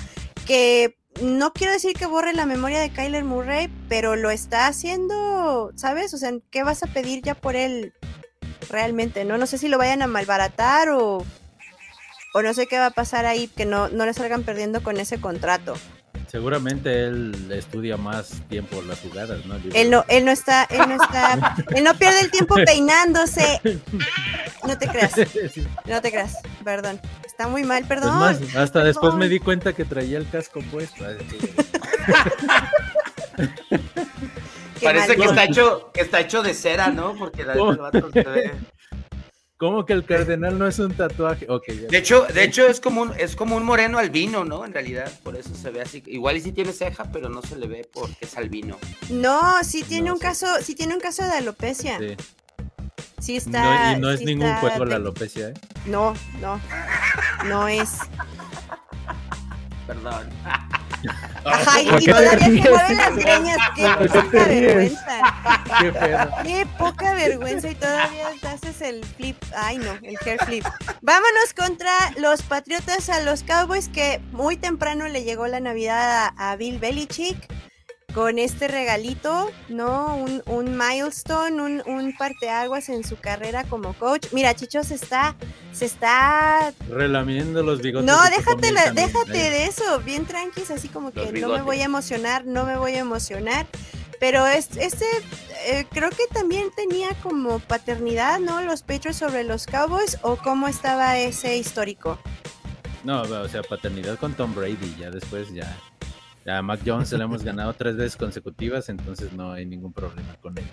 que no quiero decir que borre la memoria de Kyler Murray, pero lo está haciendo, ¿sabes? O sea, ¿qué vas a pedir ya por él realmente? No, no sé si lo vayan a malbaratar o, o no sé qué va a pasar ahí, que no, no le salgan perdiendo con ese contrato.
Seguramente él estudia más tiempo las jugadas, ¿no?
Él no, él no está, él no está, él no pierde el tiempo peinándose. No te creas, no te creas, perdón. Está muy mal,
Es
perdón.
más, hasta después me di cuenta que traía el casco puesto.
Qué
Parece que está hecho, que está hecho de cera, ¿no? Porque la el vato se ve-
¿Cómo que el cardenal no es un tatuaje? Ok, ya.
De hecho, de hecho es como un, es como un moreno albino, ¿no? En realidad, por eso se ve así. Igual y sí tiene ceja, pero no se le ve porque es albino.
No, sí tiene
No,
un
sí.
caso, sí tiene un caso de alopecia. Sí,
Sí.
está.
No, y no es ningún
está
juego la alopecia, ¿eh?
No, no. No es.
Perdón.
Ajá, y,
¿Por
y
qué te
todavía se mueven las greñas. Qué
¿Por qué te
poca vergüenza.
Qué
poca vergüenza y todavía te haces el flip. Ay, no, el hair flip. Vámonos contra los Patriotas a los Cowboys que muy temprano le llegó la Navidad a, a Bill Belichick con este regalito, ¿no? Un, un milestone, un, un parteaguas en su carrera como coach. Mira, Chicho se está, se está
Relamiendo los bigotes.
no, déjate, la- déjate
¿eh?
de eso, bien tranquis, así como que no me voy a emocionar, no me voy a emocionar. Pero es, este, eh, creo que también tenía como paternidad, ¿no? Los Patriots sobre los Cowboys, o cómo estaba ese histórico.
No, o sea, paternidad con Tom Brady, ya después ya. A Mac Jones se lo hemos ganado tres veces consecutivas, entonces no hay ningún problema con él.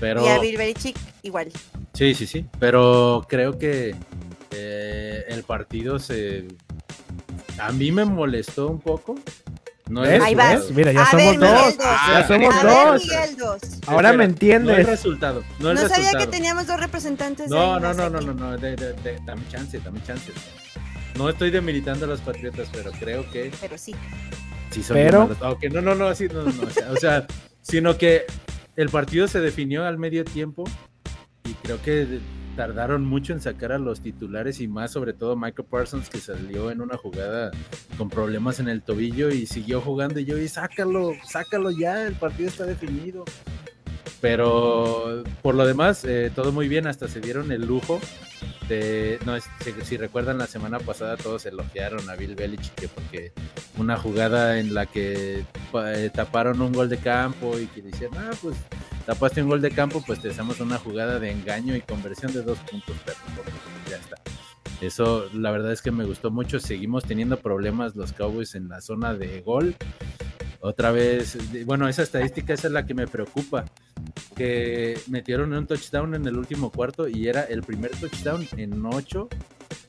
Pero
Y a Bill Belichick igual.
sí, sí, sí. Pero creo que eh, el partido se a mí me molestó un poco. No
¿Ves?
Ahí vas.
Mira, ya
A
somos
ver,
dos. Ya somos
a ver,
dos.
Miguel dos.
Ahora
Espera,
me
No el
entiendes.
resultado. No, el
No sabía que teníamos dos representantes. de
No, no, no, no, no, no, de- de- de- dame chance, dame chance. No estoy demeritando a los Patriotas, pero creo que
Pero sí.
Sí son
Pero-
bien malos. Ok, no, no, no, sí, no, no, o sea, o sea, sino que el partido se definió al medio tiempo y creo que tardaron mucho en sacar a los titulares y más sobre todo Michael Parsons que salió en una jugada con problemas en el tobillo y siguió jugando y yo y sácalo, sácalo ya, el partido está definido. Pero por lo demás, eh, todo muy bien, hasta se dieron el lujo de, no, si, si, recuerdan la semana pasada todos elogiaron a Bill Belichick porque una jugada en la que eh, taparon un gol de campo y que decían, ah, pues tapaste un gol de campo, pues te hacemos una jugada de engaño y conversión de dos puntos, pero ya está. Eso la verdad es que me gustó mucho. Seguimos teniendo problemas los Cowboys en la zona de gol. Otra vez, bueno, esa estadística esa es la que me preocupa. Que metieron un touchdown en el último cuarto y era el primer touchdown en ocho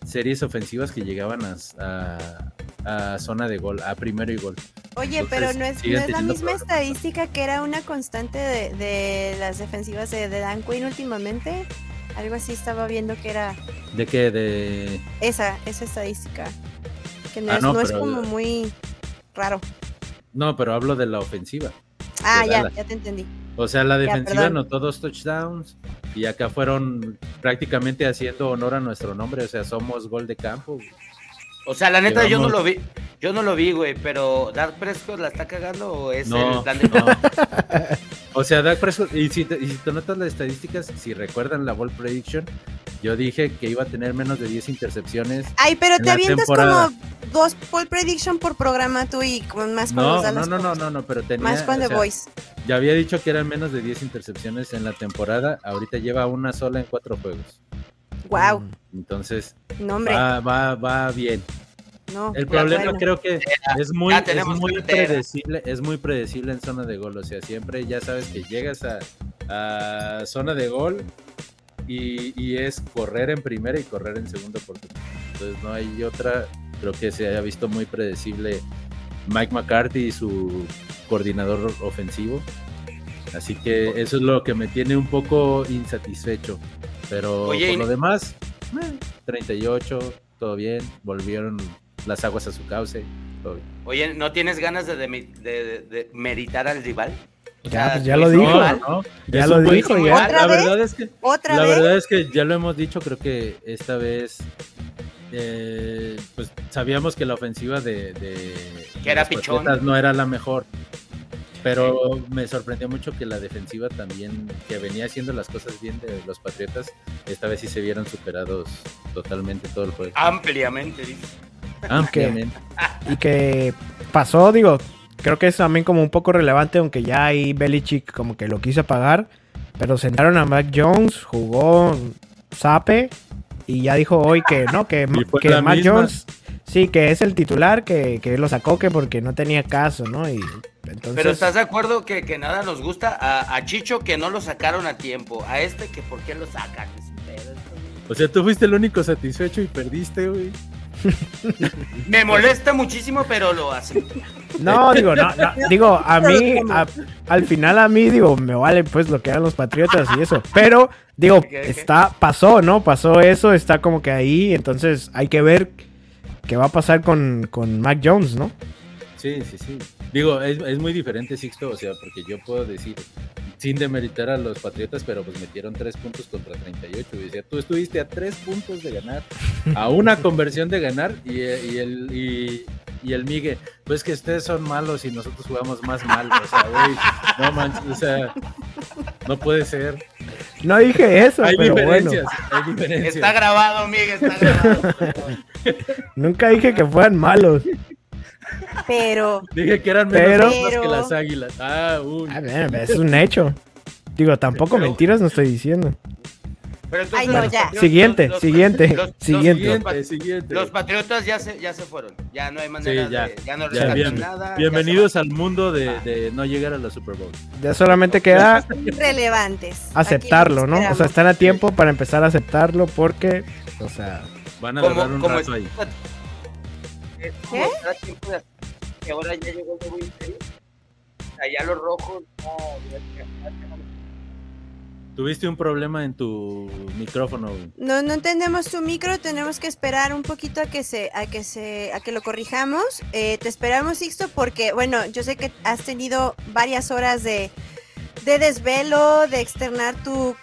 series ofensivas que llegaban a, a, zona de gol, a primero y gol.
Oye, Entonces, pero no es, no es la misma estadística que era una constante de, de las defensivas de, de, Dan Quinn últimamente. Algo así estaba viendo que era.
¿De qué? De.
Esa, esa estadística. Que no, ah, es, no, es como muy raro.
No, pero hablo de la ofensiva.
Ah, ya, ya te entendí.
O sea, la defensiva ya, anotó dos touchdowns y acá fueron prácticamente haciendo honor a nuestro nombre, o sea, somos gol de campo.
O sea, la neta, yo no lo vi, yo no lo vi, güey, pero Dak Prescott la está cagando o es
no,
el plan de...
no. O sea, Dak Prescott, y si, te, y si te notas las estadísticas, si recuerdan la ball prediction, yo dije que iba a tener menos de 10 intercepciones.
Ay, pero te avientas temporada. como dos ball prediction por programa tú y con más
no, no, no, no, no, no, pero tenía
más con The
sea,
Voice.
Ya había dicho que eran menos de 10 intercepciones en la temporada, ahorita lleva una sola en cuatro juegos.
Wow.
Entonces,
no, hombre.
Va, va, va bien.
No,
el problema
bueno.
creo que es muy, es muy predecible, es muy predecible en zona de gol. O sea, siempre ya sabes que llegas a, a zona de gol y, y, es correr en primera y correr en segunda oportunidad. Entonces no hay otra, creo que se haya visto muy predecible Mike McCarthy y su coordinador ofensivo. Así que eso es lo que me tiene un poco insatisfecho. Pero
Oye,
por lo demás, eh, 38, todo bien, volvieron las aguas a su cauce.
Oye, ¿no tienes ganas de, de, de, de meritar al rival?
Ya, pues ya lo dijo,
no, no,
ya lo dijo, ya.
¿Otra
La
vez?
verdad es que
¿Otra
la
vez?
verdad es que ya lo hemos dicho, creo que esta vez eh, pues sabíamos que la ofensiva de, de
Que era
los
pichón.
Patriotas no era la mejor. Pero me sorprendió mucho que la defensiva también, que venía haciendo las cosas bien de los Patriotas, esta vez sí se vieron superados totalmente todo el juego.
Ampliamente, dice.
Ampliamente.
Y que pasó, digo, creo que es también como un poco relevante, aunque ya ahí Belichick como que lo quiso pagar. Pero sentaron a Mac Jones, jugó Sape y ya dijo hoy que no, que, que Mac
misma.
Jones sí, que es el titular, que, que lo sacó que porque no tenía caso, ¿no? Y entonces...
Pero ¿estás de acuerdo que, que nada nos gusta? A, a, Chicho que no lo sacaron a tiempo. A este que por qué lo sacan.
O sea, tú fuiste el único satisfecho y perdiste, güey.
Me molesta muchísimo, pero lo hacen.
No, digo, no, no, digo, a mí, a, al final a mí, digo, me vale pues lo que eran los patriotas y eso. Pero, digo, está, pasó, ¿no? Pasó eso, está como que ahí, entonces hay que ver qué va a pasar con, con Mac Jones, ¿no?
Sí, sí, sí. Digo, es, es, muy diferente, Sixto, o sea, porque yo puedo decir, sin demeritar a los Patriotas, pero pues metieron tres puntos contra 38. Y decía, tú estuviste a tres puntos de ganar, a una conversión de ganar, y, y el, y, y, el Migue, pues que ustedes son malos y nosotros jugamos más mal. O sea, güey, no manches, o sea, no puede ser.
No dije eso,
hay
pero
diferencias,
bueno.
hay diferencias.
Está grabado, Miguel, está grabado.
Nunca dije que fueran malos.
Pero.
Dije que eran menos
Pero-
que las águilas. Ah, uy.
A ver, es un hecho. Digo, tampoco
Pero-
mentiras no estoy diciendo.
Pero entonces,
Ay, no, ya.
patriotas-
Siguiente,
los-
siguiente,
los-
siguiente.
Los,
Siguiente,
patriotas ya se, ya se fueron. Ya no hay manera
Sí, ya.
de. Ya no
Ya,
rescatan
bien-
nada.
bienvenidos al mundo de, de no llegar a la Super Bowl.
Ya solamente queda
Irrelevantes.
aceptarlo, ¿no? O sea, están a tiempo para empezar a aceptarlo porque, o sea,
Van a dar un rato ahí.
Es como
¿Qué?
cada tiempo de- que ahora ya llegó el nuevo imperio. Allá los rojos. no,
Tuviste un problema en tu micrófono. güey.
No, no entendemos tu micro, tenemos que esperar un poquito a que se, a que se, a que lo corrijamos. Eh, te esperamos, Sixto, porque, bueno, yo sé que has tenido varias horas de, de desvelo, de externar tu,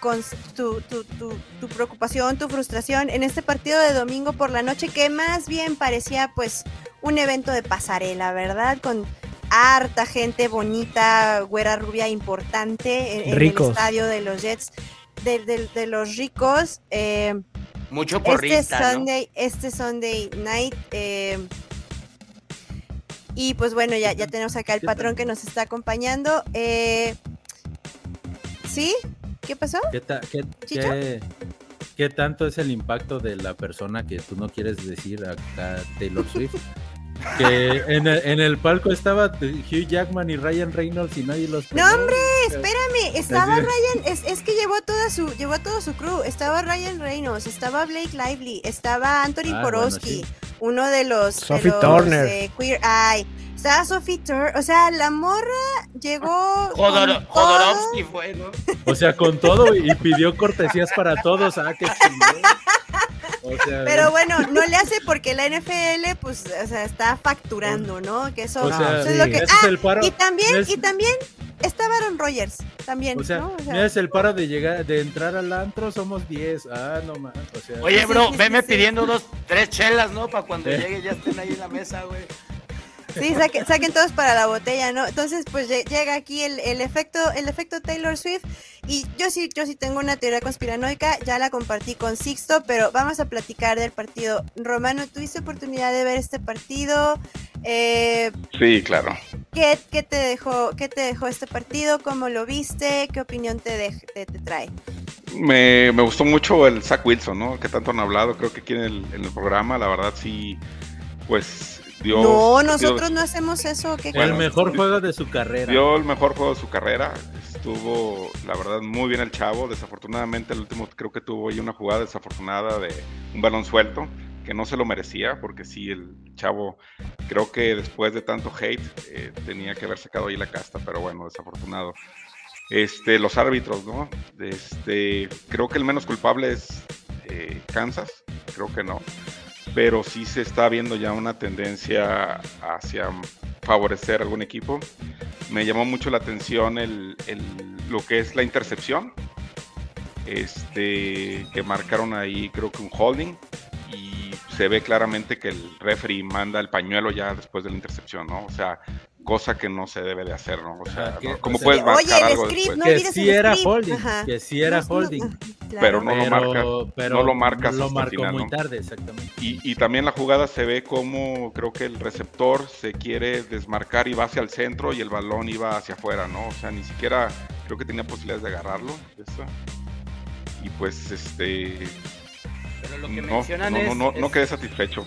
tu, tu, tu- tu preocupación, tu frustración en este partido de domingo por la noche que más bien parecía pues un evento de pasarela, ¿verdad? Con harta gente bonita, güera rubia importante en, en el estadio de los Jets, de, de- de los ricos. eh,
Mucho
este
porrista, ¿no?
Sunday, este Sunday night. eh, y pues bueno, ya, ya tenemos acá el patrón que nos está acompañando. eh, ¿Sí? ¿Qué pasó?
¿Qué, ta- qué-
¿Chicho?
qué- qué tanto es el impacto de la persona que tú no quieres decir acá, Taylor Swift? Que en el, en el palco estaba Hugh Jackman y Ryan Reynolds y nadie los
No, hombre, espérame, estaba Ryan, es, es que llevó toda su, llevó todo su crew, estaba Ryan Reynolds, estaba Blake Lively, estaba Anthony
Ah,
Porosky,
bueno,
uno de los, de
Sophie
los,
Turner.
eh, Queer Eye, estaba Sophie Turner, o sea, la morra llegó con
Jodor-
todo.
Jodorowsky fue, ¿no?
O sea, con todo y pidió cortesías para todos. Ah, qué chingón. O sea,
Pero bueno, no le hace porque la NFL, pues, o sea, está facturando, ¿no? Que eso,
o sea,
eso es lo que. Ah,
es el paro.
y también,
es-
y también está Aaron Rodgers, también,
O sea,
¿no? O sea,
mira, es el paro de llegar, de entrar al antro, somos 10. Ah, no más. O sea,
Oye, bro,
sí,
veme
sí.
pidiendo dos, tres chelas, ¿no? Para cuando
Sí.
llegue ya estén ahí en la mesa, güey.
Sí, saquen, saquen todos para la botella, ¿no? Entonces, pues lle- llega aquí el, el efecto, el efecto Taylor Swift. Y yo sí, yo sí tengo una teoría conspiranoica, ya la compartí con Sixto, pero vamos a platicar del partido. Romano, ¿tuviste oportunidad de ver este partido? Eh,
Sí, claro.
¿qué, qué te dejó, ¿Qué te dejó este partido? ¿Cómo lo viste? ¿Qué opinión te, dej- te, te trae?
Me, me gustó mucho el Zach Wilson, ¿no? Que tanto han hablado, creo que aquí en el, en el programa, la verdad sí, pues dio...
no,
dio-
nosotros no hacemos eso. ¿qué
el mejor juego de su carrera.
Dio el mejor juego de su carrera. Estuvo, la verdad, muy bien el chavo. Desafortunadamente, el último creo que tuvo ahí una jugada desafortunada de un balón suelto que no se lo merecía, porque sí, el chavo, creo que después de tanto hate, eh, tenía que haber sacado ahí la casta, pero bueno, desafortunado. Este, los árbitros, ¿no? Este, creo que el menos culpable es eh, Kansas, creo que no, pero sí se está viendo ya una tendencia hacia favorecer algún equipo. Me llamó mucho la atención el, el- lo que es la intercepción, este, que marcaron ahí creo que un holding y se ve claramente que el referee manda el pañuelo ya después de la intercepción, ¿no? O sea, cosa que no se debe de hacer, ¿no? O sea, ¿no? ¿cómo
o sea,
puedes marcar
Oye, el
algo
script,
después?
no
que sí era
script.
holding,
Ajá.
que sí era
No, no,
holding.
claro.
Pero no lo marca,
pero
no lo marcas
lo
hasta el
marcó
final,
muy
¿no?
tarde, exactamente.
Y, y también la jugada se ve como creo que el receptor se quiere desmarcar y va hacia el centro y el balón iba hacia afuera, ¿no? O sea, ni siquiera creo que tenía posibilidades de agarrarlo. eso. Y pues este
Pero lo que
no,
mencionan
no,
es,
no, no, no quedé satisfecho.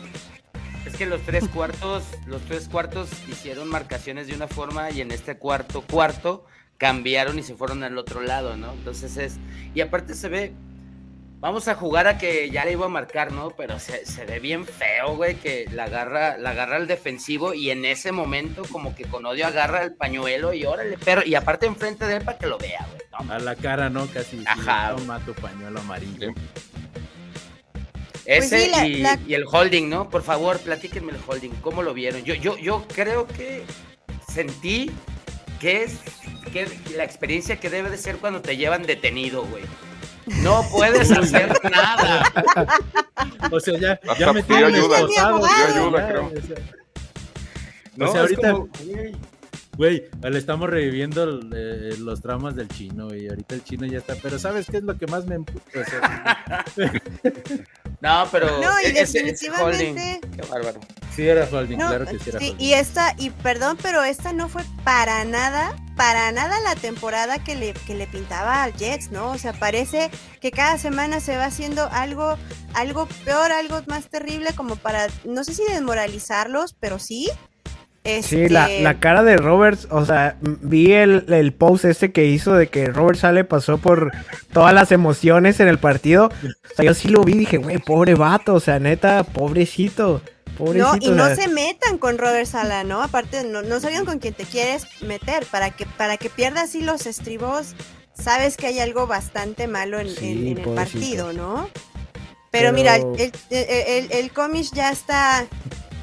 Es que los tres cuartos, los tres cuartos hicieron marcaciones de una forma y en este cuarto cuarto cambiaron y se fueron al otro lado, ¿no? Entonces es y aparte se ve Vamos a jugar a que ya le iba a marcar, ¿no? Pero se, se ve bien feo, güey, que la agarra, la agarra el defensivo y en ese momento como que con odio agarra el pañuelo y órale, pero y aparte enfrente de él para que lo vea, güey. ¿no?
A la cara, ¿no? Casi.
Ajá.
Toma tu pañuelo amarillo.
Ese
sí, la-
y,
la-
y el holding, ¿no? Por favor, platíquenme el holding, ¿cómo lo vieron? Yo, yo, yo creo que sentí que es que la experiencia que debe de ser cuando te llevan detenido, güey. No puedes hacer nada.
O sea, ya,
Hasta
ya
pidió
metieron
ayuda,
pidió
ya,
ayuda, creo.
o sea,
¿no?
O sea,
Es
ahorita-
como, güey,
le estamos reviviendo eh, los traumas del chino, y ahorita el chino ya está. Pero ¿sabes qué es lo que más me emputa? O sea,
No, pero
No, y
e-
definitivamente-
Qué bárbaro.
sí era holding,
No,
claro que sí era
sí,
holding.
y esta, y perdón, pero esta no fue para nada, para nada la temporada que le, que le pintaba al Jets, ¿no? O sea, parece que cada semana se va haciendo algo, algo peor, algo más terrible, como para, no sé si desmoralizarlos, pero sí.
Sí, la,
Este,
la cara de Roberts, o sea, vi el, el post este que hizo de que Robert Sale pasó por todas las emociones en el partido. O sea, yo sí lo vi y dije, güey, pobre vato, o sea, neta, pobrecito, pobrecito.
No, y no se metan con Robert Sala, ¿no? Aparte, no, no sabían con quién te quieres meter. Para que, para que pierdas así los estribos, sabes que hay algo bastante malo en,
Sí,
en- en el
pobrecito.
partido, ¿no? Pero, mira, el, el, el, el Comish ya está.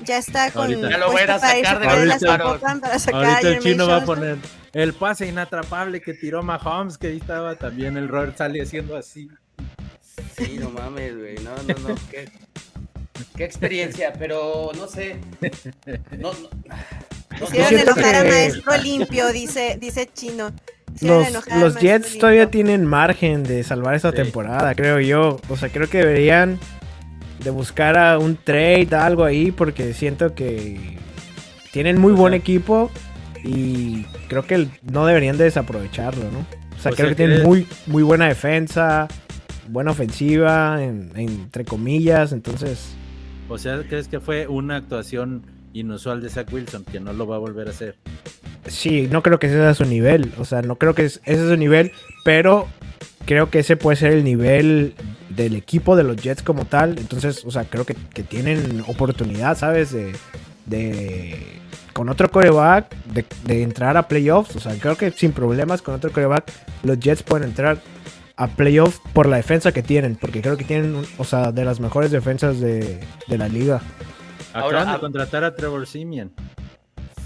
Ya está con
Ahorita.
Ya lo voy a
irse
sacar de
para sacar
Ahorita el chino va a poner el pase inatrapable que tiró Mahomes, que ahí estaba también el Robert sale haciendo así.
Sí, no mames, güey. No, no, no. Qué, qué experiencia, pero no sé. No, no. no-
Hicieron
siento
enojar a Maestro Limpio, dice, dice Chino. Hicieron
Los, los Jets
Limpio.
todavía tienen margen de salvar esta
Sí.
temporada, creo yo. O sea, creo que deberían de buscar a un trade, algo ahí, porque siento que tienen muy buen equipo y creo que no deberían de desaprovecharlo, ¿no? O sea,
O
creo
sea,
que tienen muy, muy buena defensa, buena ofensiva, en- entre comillas, entonces...
O sea, ¿crees que fue una actuación inusual de Zach Wilson que no lo va a volver a hacer?
Sí, no creo que ese sea su nivel. O sea, no creo que es- ese es su nivel, pero creo que ese puede ser el nivel del equipo de los Jets como tal. Entonces, o sea, creo que, que tienen oportunidad, ¿sabes? De, de con otro coreback, de, de entrar a playoffs. O sea, creo que sin problemas con otro coreback, los Jets pueden entrar a playoffs por la defensa que tienen. Porque creo que tienen, o sea, de las mejores defensas de, de la liga.
Ahora,
Acaban
ah-
de contratar a Trevor Simeon.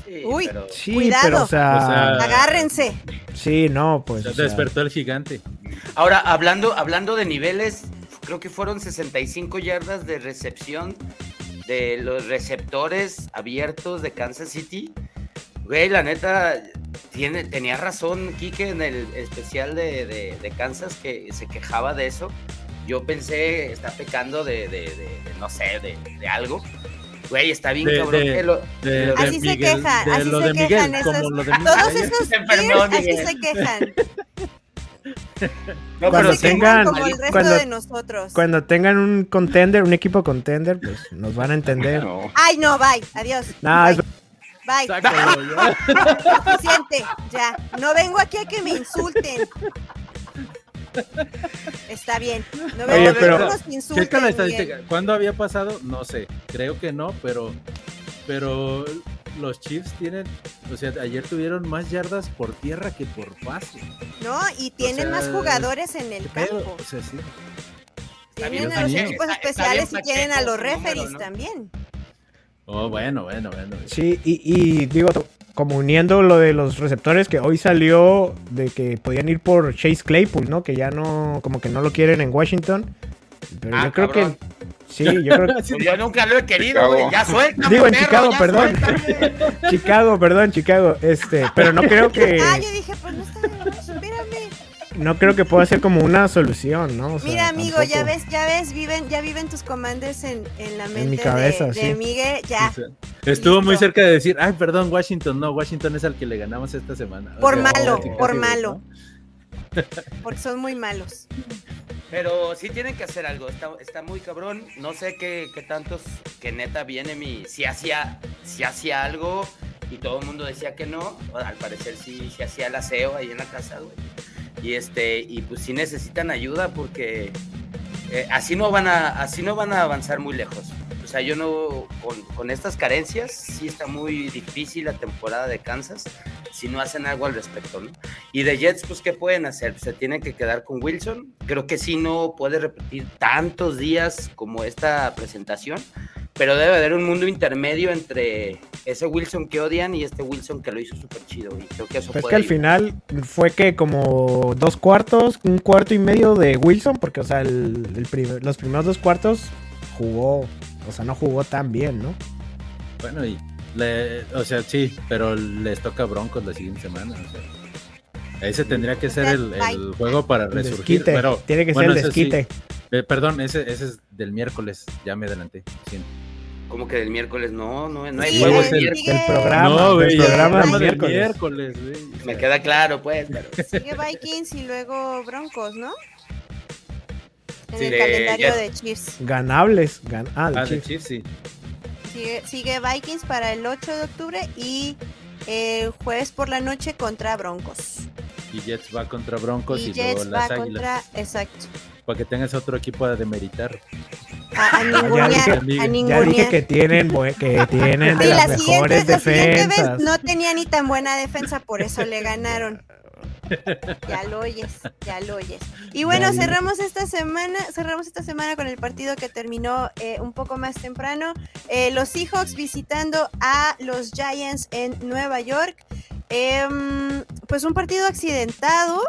Sí,
Uy.
pero-
Sí,
Cuidado.
pero, o sea,
O sea,
Agárrense.
sí, no, pues.
Se
o sea,
despertó el gigante.
Ahora, hablando, hablando de niveles, creo que fueron 65 yardas de recepción de los receptores abiertos de Kansas City. Güey, la neta, tiene, tenía razón Kike en el especial de, de- de Kansas que se quejaba de eso. Yo pensé, está pecando de, de- de- de, no sé, de, de algo. Güey, está bien
De-
cabrón
de-
lo-
De, de
Así se
Miguel-
quejan,
de
así
lo
se
de Miguel,
quejan
como
esos-
lo de Miguel.
Todos esos
se enfermó,
Bears así
Miguel.
se quejan.
No,
Cuando
pero
se quejan
tengan-
como el resto
cuando-
de nosotros.
Cuando tengan un contender, un equipo contender, pues nos van a entender.
No.
Ay, no, bye. Adiós.
No,
bye.
es-
Bye.
Sácalo ya.
Suficiente. Ya. No vengo aquí a que me insulten. Está bien. No vengo
Oye,
a que
pero-
Checa la estadística. ¿Cuándo había pasado? No sé. Creo que no, pero, pero los Chiefs tienen, o sea, ayer tuvieron más yardas por tierra que por pase.
No, y tienen
sea,
más jugadores en el campo.
O sea, sí.
Tienen a los equipos
está- está
especiales y tienen a los
número,
referees
¿no?
también.
Oh, bueno, bueno, bueno.
sí, y, y digo, como uniendo lo de los receptores que hoy salió de que podían ir por Chase Claypool, ¿no? Que ya no, como que no lo quieren en Washington. Pero
Ah,
yo creo
cabrón.
que sí, yo creo que
Pues yo nunca lo he querido, güey. Ya suelta.
Digo, en Chicago, perdón. Chicago, perdón, Chicago, este, pero no creo que
Ah, yo dije, pues no está.
No creo que pueda ser como una solución, ¿no? O sea,
Mira, amigo, ya ves, ya ves, viven, ya viven tus commanders en, en la mente
mi cabeza,
de, de
sí.
Miguel, ya.
O sea, Estuvo muy cerca de decir, ay, perdón, Washington, no, Washington es al que le ganamos esta semana. O
Por
sea,
malo, por malo.
¿no?
Porque son muy malos.
Pero sí tienen que hacer algo. Está, está muy cabrón. No sé qué, qué tantos que neta viene mi. Si hacía, si hacía algo y todo el mundo decía que no. Al parecer sí, sí hacía el aseo ahí en la casa, güey. Y este, y pues sí necesitan ayuda porque eh, así no van a, así no van a avanzar muy lejos. O sea, yo no, con, con estas carencias, sí está muy difícil la temporada de Kansas si no hacen algo al respecto, ¿no? Y de Jets, pues, ¿qué pueden hacer? Se tienen que quedar con Wilson. Creo que sí no puede repetir tantos días como esta presentación, pero debe haber un mundo intermedio entre ese Wilson que odian y este Wilson que lo hizo súper chido. Y creo que eso
Pues
puede
que al final fue que como dos cuartos, un cuarto y medio de Wilson, porque o sea, el, el primer- los primeros dos cuartos jugó, o sea, no jugó tan bien, ¿no?
Bueno, y, le- o sea, sí, pero les toca Broncos la siguiente semana. O sea, ese tendría que ser el, el juego para
El
resurgir.
desquite,
Pero,
tiene que
bueno,
ser el
ese sí.
desquite.
Eh, perdón, ese, ese es del miércoles, ya me adelanté. siento.
Como que del miércoles, no, no, no hay
Sí,
el
el-.
Del programa,
no,
del
güey,
programa
el
del
del
miércoles.
miércoles, güey.
Me queda claro, pues, pero
Sigue Vikings y luego Broncos, ¿no? En
Sí,
el
de-
calendario de Chiefs.
Ganables. gan- ah, de
Ah, de
Chiefs.
Sí.
Sigue, sigue Vikings para el 8 de octubre y el jueves por la noche contra Broncos.
Y Jets va contra Broncos y,
y
luego
va
las Águilas.
contra. Exacto.
Para que tengas otro equipo a demeritar.
A, a ningunear.
ya
A
Ya
ningunear.
dije que tienen, que tienen de
Sí,
las
la
mejores
siguiente, la siguiente vez
defensas.
no tenía ni tan buena defensa, por eso le ganaron. Ya lo oyes, ya lo oyes. Y bueno, cerramos esta semana, cerramos esta semana con el partido que terminó eh, un poco más temprano. Eh, los Seahawks visitando a los Giants en Nueva York. Em, pues un partido accidentado.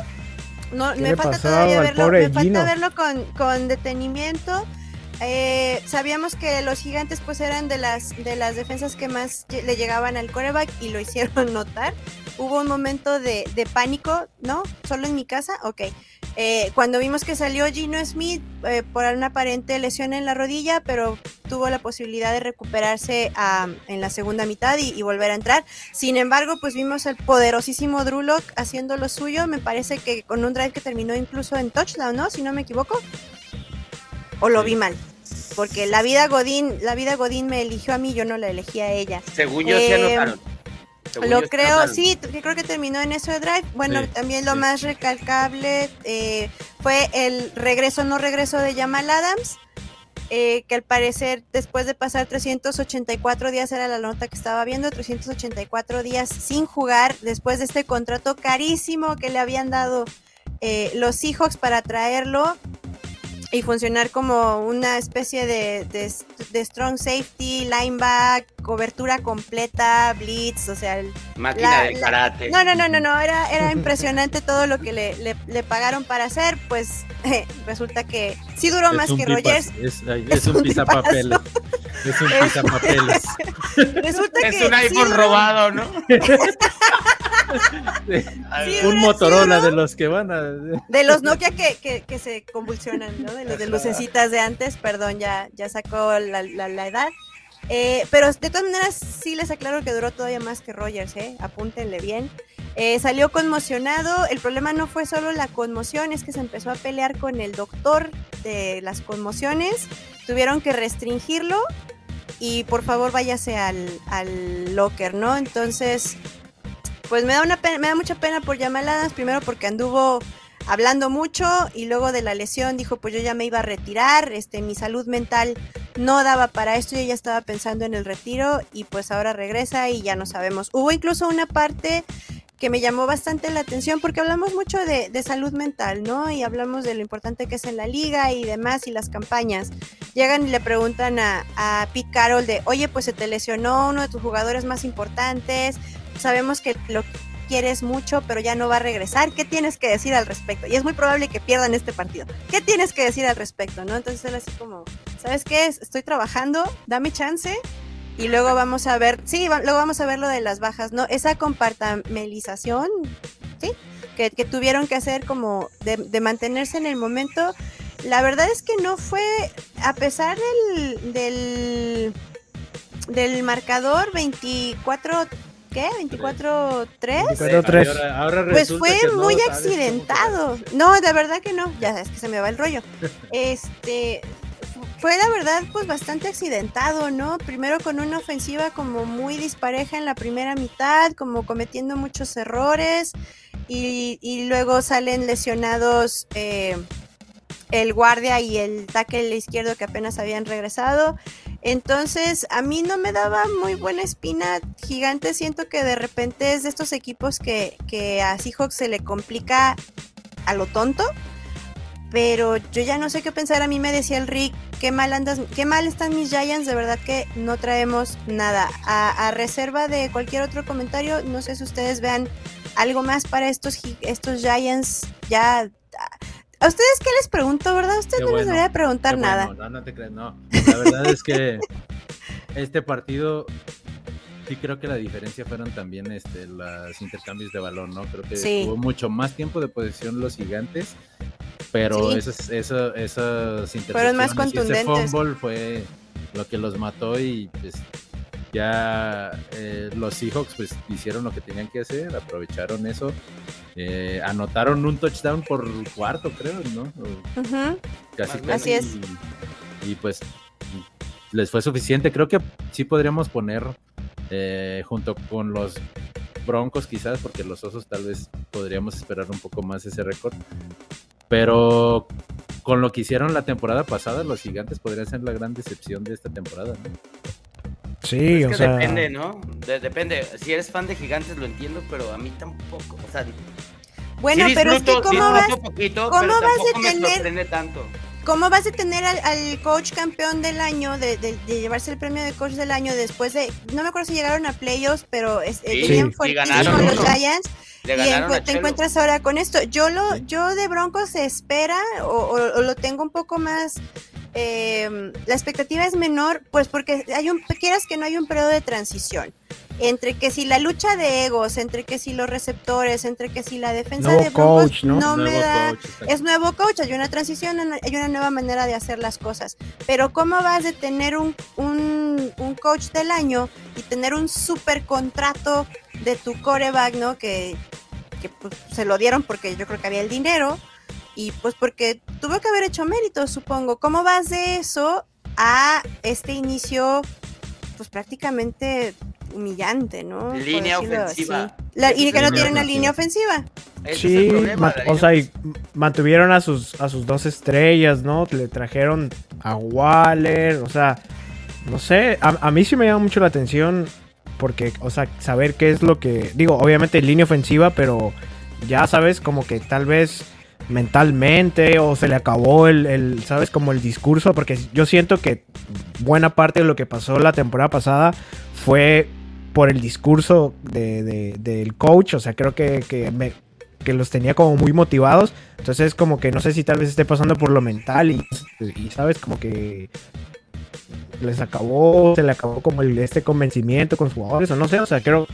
No,
¿Qué
me falta todavía verlo, me falta verlo con, con detenimiento. Eh, sabíamos que los gigantes pues eran de las de las defensas que más le llegaban al coreback y lo hicieron notar. Hubo un momento de, de pánico, ¿no? Solo en mi casa, ok. Eh, cuando vimos que salió Gino Smith eh, por una aparente lesión en la rodilla, pero tuvo la posibilidad de recuperarse en la segunda mitad y, y volver a entrar. Sin embargo, pues vimos al poderosísimo Drew Lock haciendo lo suyo. Me parece que con un drive que terminó incluso en touchdown, ¿no? Si no me equivoco. O lo vi mal. Porque la vida Godín, la vida Godín me eligió a mí, yo no la elegí a ella.
Según yo,
Eh,
anotaron.
Lo
yo,
creo, sí, t- creo que terminó en eso de drive. Bueno,
Sí,
también lo
sí.
más recalcable eh, fue el regreso, no regreso de Jamal Adams, eh, que al parecer después de pasar 384 días, era la nota que estaba viendo, 384 días sin jugar, después de este contrato carísimo que le habían dado eh, los Seahawks para traerlo y funcionar como una especie de, de, de strong safety, lineback, cobertura completa, blitz, o sea, el-
Máquina
la-
de
la-
karate.
no, no, no, no, no, era, era impresionante todo lo que le, le- le pagaron para hacer, pues resulta que sí duró más que Rogers,
Es,
Es
es un. Es un
Es-
pisapapeles.
resulta
Es un iPhone robado, ¿no?
Sí,
un Motorola
sí
de los que van a.
De los Nokia que, que, que se convulsionan, ¿no? De los de lucecitas de antes, perdón, ya, ya sacó la, la- la edad. Eh, pero de todas maneras, sí les aclaro que duró todavía más que Rogers, ¿eh? Apúntenle bien. Eh, salió conmocionado. El problema no fue solo la conmoción, es que se empezó a pelear con el doctor de las conmociones. Tuvieron que restringirlo y por favor váyase al, al locker, ¿no? Entonces, pues me da, una pena- me da mucha pena por Jamal Adams, primero porque anduvo hablando mucho y luego de la lesión dijo pues yo ya me iba a retirar, este mi salud mental no daba para esto, yo ya estaba pensando en el retiro y pues ahora regresa y ya no sabemos. Hubo incluso una parte que me llamó bastante la atención porque hablamos mucho de, salud mental, ¿no? Y hablamos de lo importante que es en la liga y demás y las campañas. Llegan y le preguntan a, a Pete Carroll de, oye, pues se te lesionó uno de tus jugadores más importantes, sabemos que lo quieres mucho, pero ya no va a regresar. ¿Qué tienes que decir al respecto? Y es muy probable que pierdan este partido. ¿Qué tienes que decir al respecto? ¿No? Entonces él así como, ¿sabes qué? Estoy trabajando, dame chance. Y luego vamos a ver, sí, luego vamos a ver lo de las bajas, ¿no? Esa compartamelización, ¿sí? Que, tuvieron que hacer como de, de mantenerse en el momento. La verdad es que no fue, a pesar del, del, del marcador 24, ¿qué? 24-3.
Pero tres.
Ahora, ahora
Pues
resulta
fue
que no
muy accidentado. No, de verdad que no. Ya sabes que se me va el rollo. Este fu- fue la verdad pues bastante accidentado, ¿no? Primero con una ofensiva como muy dispareja en la primera mitad, como cometiendo muchos errores y, y luego salen lesionados eh, el guardia y el tackle izquierdo que apenas habían regresado. Entonces, a mí no me daba muy buena espina. Gigante, siento que de repente es de estos equipos que, que a Seahawks se le complica a lo tonto. Pero yo ya no sé qué pensar. A mí me decía el Rick, qué mal andas, qué mal están mis Giants. De verdad que no traemos nada. A, a reserva de cualquier otro comentario, no sé si ustedes vean algo más para estos, estos Giants. Ya. ¿A ustedes qué les pregunto, verdad? A ustedes
Qué
no les
bueno,
debería preguntar
Qué
nada.
bueno, no, no te creas, no. La verdad es que este partido sí creo que la diferencia fueron también este los intercambios de balón, ¿no? Creo que
Sí.
tuvo mucho más tiempo de posesión los gigantes, pero
Sí.
esos, eso- esas
Fueron más
intercepciones y ese fumble fue lo que los mató y pues ya eh, los Seahawks pues hicieron lo que tenían que hacer, aprovecharon eso, eh, anotaron un touchdown por cuarto creo, ¿no? O-
Ujú.
casi,
Así
casi,
es.
Y, y, pues les fue suficiente. Creo que sí podríamos poner eh, junto con los Broncos quizás, porque los Osos tal vez podríamos esperar un poco más ese récord. Pero con lo que hicieron la temporada pasada, los gigantes podrían ser la gran decepción de esta temporada. ¿no?
Sí,
Es
o
que
sea.
depende, ¿no? De- depende. Si eres fan de gigantes lo entiendo, pero a mí tampoco. O sea,
Bueno,
Sí
pero es que
disfruto-
¿cómo vas,
disfruto poquito,
cómo vas a tener-
tanto.
¿Cómo vas a tener al, al coach campeón del año, de, de- de llevarse el premio de coach del año después de, no me acuerdo si llegaron a playoffs, pero es, eh,
Sí,
tenían
sí,
fuertísimos
ganaron
los. Giants
Le
y te
Chelo.
encuentras ahora con esto. Yo lo,
Sí.
yo de Broncos se espera o, o- o lo tengo un poco más, eh, la expectativa es menor, pues porque hay un, quieras que no hay un periodo de transición. Entre que si la lucha de egos, entre que si los receptores, entre que si la defensa
Nuevo
de Broncos
coach, ¿no?
me
Nuevo
da,
coach,
es nuevo coach, hay una transición, hay una nueva manera de hacer las cosas. Pero ¿cómo vas de tener un, un, un coach del año y tener un super contrato de tu coreback, ¿no? Que, que pues, se lo dieron porque yo creo que había el dinero y pues porque tuvo que haber hecho méritos, supongo. ¿Cómo vas de eso a este inicio, pues prácticamente humillante, ¿no?
Línea ofensiva.
La- y que no
el
tiene una línea ofensiva.
Sí,
problema,
o sea, y mantuvieron a sus, a sus dos estrellas, ¿no? Le trajeron a Waller, o sea, no sé, a, a mí sí me llama mucho la atención porque, o sea, saber qué es lo que, digo, obviamente línea ofensiva, pero ya sabes como que tal vez mentalmente o se le acabó el, el, sabes, como el discurso, porque yo siento que buena parte de lo que pasó la temporada pasada fue por el discurso de, de- del coach, o sea, creo que, que, me- que los tenía como muy motivados, entonces como que no sé si tal vez esté pasando por lo mental y, y, sabes, como que les acabó, se le acabó como este convencimiento con los jugadores, o no sé, o sea, creo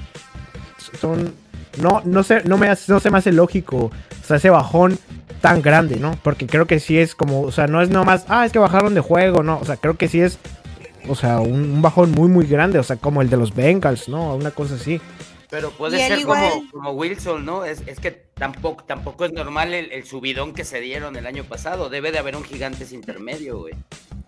son no no sé no me hace, no se me hace lógico o sea ese bajón tan grande no porque creo que sí es como o sea no es nomás ah es que bajaron de juego no o sea creo que sí es o sea un, un bajón muy muy grande o sea como el de los Bengals no una cosa así
Pero puede ser
igual-
como, como Wilson, ¿no? Es, es que tampoco, tampoco es normal el, el subidón que se dieron el año pasado. Debe de haber un gigantes intermedio, güey.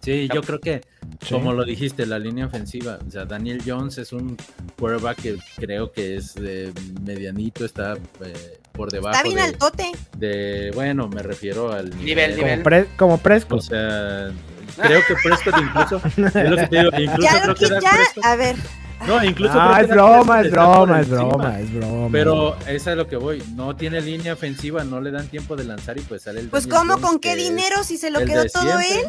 Sí, yo creo que,
Sí.
como lo dijiste, la línea ofensiva. O sea, Daniel Jones es un quarterback que creo que es eh, medianito, está eh, por debajo
Está bien
de,
altote.
de- Bueno, me refiero al
Nivel,
nivel.
como, pre- como
O
Prescott
sea, creo que Prescott incluso. es lo que te digo, incluso
Ya
creo
lo
que
que
Dak
ya,
Prescott-
a ver,
No, incluso
ah es broma
Prescott
es broma es broma es broma
Pero esa es lo que voy. No tiene línea ofensiva, no le dan tiempo de lanzar y pues sale el.
pues
Daniel
¿cómo?
Jones,
¿Con qué dinero si se lo quedó todo
siempre.
él?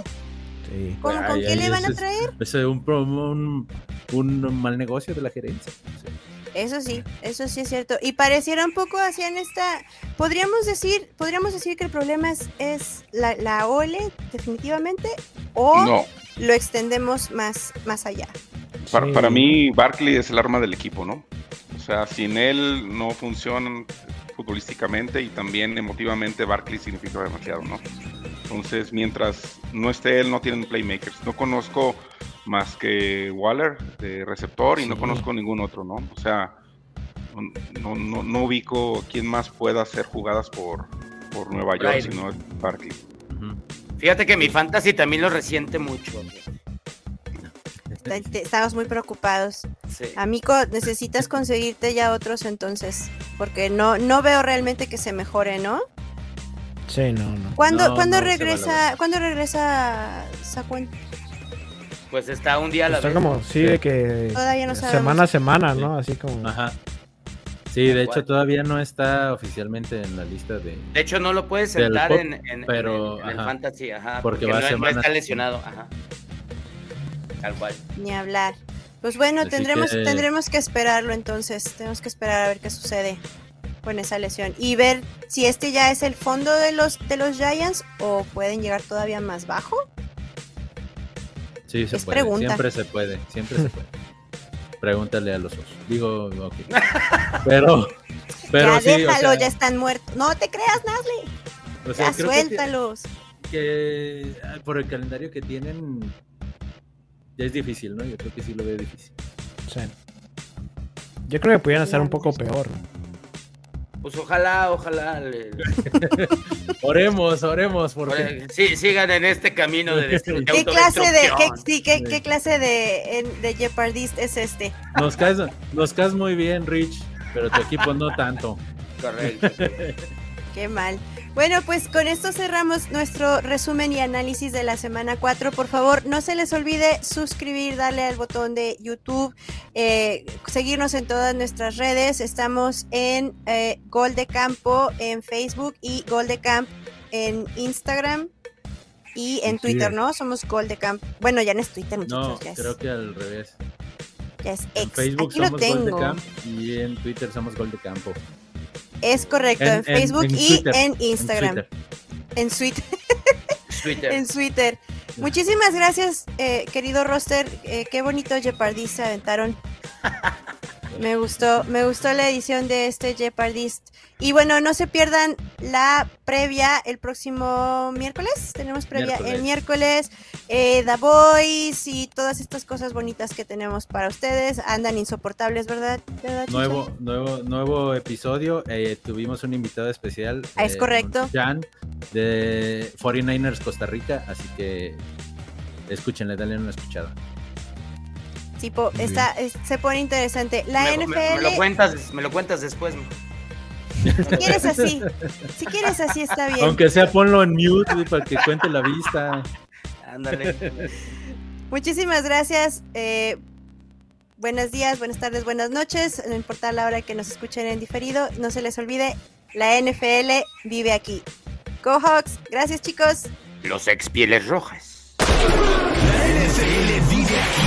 Sí.
¿Cómo, ¿Con
Ay,
qué
ay,
le van a
es-
traer?
Es un, pro- un, un mal negocio de la gerencia. Sí.
Eso sí, eso sí es cierto. Y pareciera un poco hacían esta. Podríamos decir, podríamos decir que el problema es, es la, la OL, definitivamente, o
No,
lo extendemos más, más allá.
para,
Sí.
para mí Barkley es el arma del equipo, ¿no? O sea, sin él no funcionan futbolísticamente y también emotivamente Barkley significa demasiado, ¿no? Entonces, mientras no esté él, no tienen playmakers. No conozco más que Waller de receptor y no conozco ningún otro, ¿no? O sea, no, no, no ubico quién más pueda hacer jugadas por, por Nueva York, sino Barkley.
Ujú.
Fíjate que mi fantasy también lo resiente mucho.
Estamos muy preocupados.
Sí.
Amigo, necesitas conseguirte ya otros entonces, porque no, no veo realmente que se mejore, ¿no?
Sí no no
¿Cuándo,
No,
¿cuándo
no
regresa. ¿cuándo regresa Saquon?
Pues está un día a la
está
vez.
como sí de que
Todavía no sabemos.
semana a semana
Sí.
no así como
Ajá. Sí, de hecho todavía no está oficialmente en la lista de.
De hecho, no lo puedes sentar
pop,
en, en-
pero,
en- en el
ajá.
fantasy, ajá.
Porque
Porque,
va
no, no
semana.
está lesionado, ajá. Tal cual.
Ni hablar. Pues bueno,
Así
tendremos,
que-
tendremos que esperarlo entonces. Tenemos que esperar a ver qué sucede con esa lesión. Y ver si este ya es el fondo de los, de los Giants o pueden llegar todavía más bajo.
Sí, se
Es
puede.
pregunta.
Siempre se puede. Siempre se puede. Pregúntale a los osos. Digo, ok. Pero. Pero
ya
sí, o
déjalo,
sea,
ya están muertos. No te creas, Nasli.
o sea,
Ya
que-
suéltalos.
que por el calendario que tienen ya es difícil, ¿no? Yo creo que sí lo veo difícil.
sí. yo creo que pudieran estar un poco peor
Pues ojalá, ojalá. le-
Oremos, oremos, porque
sí, sigan en este camino de, destru- de
¿Qué clase de, qué, sí, qué,
Sí.
qué clase de, de Jeopardist es este?
nos caes, nos caes muy bien, Rich, pero tu equipo no tanto.
Correcto.
Qué mal. Bueno, pues con esto cerramos nuestro resumen y análisis de la semana 4. Por favor, no se les olvide suscribir, darle al botón de YouTube, eh, seguirnos en todas nuestras redes. Estamos en eh, Gol de Campo en Facebook y Gol de Camp en Instagram y en
Sí.
Twitter, ¿no? Somos Gol de Camp. Bueno, ya no es Twitter,
No,
muchachos, es,
creo que al revés.
ya es
En
ex.
Facebook
Aquí lo
de
tengo.
Camp y en Twitter somos Gol de Campo.
Es correcto, en,
En- en-
Facebook
en
y
Twitter,
en
En
Instagram.
Twitter.
En Twitter.
Twitter.
en Twitter. Muchísimas gracias, eh, querido roster. Eh, qué bonito Jeopardy se aventaron. Me gustó, me gustó la edición de este Jeopardist. Y bueno, no se pierdan la previa el próximo miércoles. Tenemos previa el miércoles. Eh, The Voice y todas estas cosas bonitas que tenemos para ustedes. Andan insoportables, ¿verdad?
Nuevo, nuevo, nuevo episodio. eh, tuvimos un invitado especial.
Ah, es
eh,
correcto.
Jan de 49ers Costa Rica. Así que escúchenle, dale una escuchada.
Tipo,
Muy
está, es- se pone interesante. La
me,
NFL.
me lo cuentas, me lo cuentas después.
Si quieres así, si quieres así está bien.
Aunque sea, ponlo en mute güey, para que cuente la vista.
Ándale.
Muchísimas gracias. eh, buenos días, buenas tardes, buenas noches. No importa la hora que nos escuchen en diferido, no se les olvide, la NFL vive aquí. Go Hawks, gracias chicos.
Los ex pieles rojas.
La NFL vive aquí.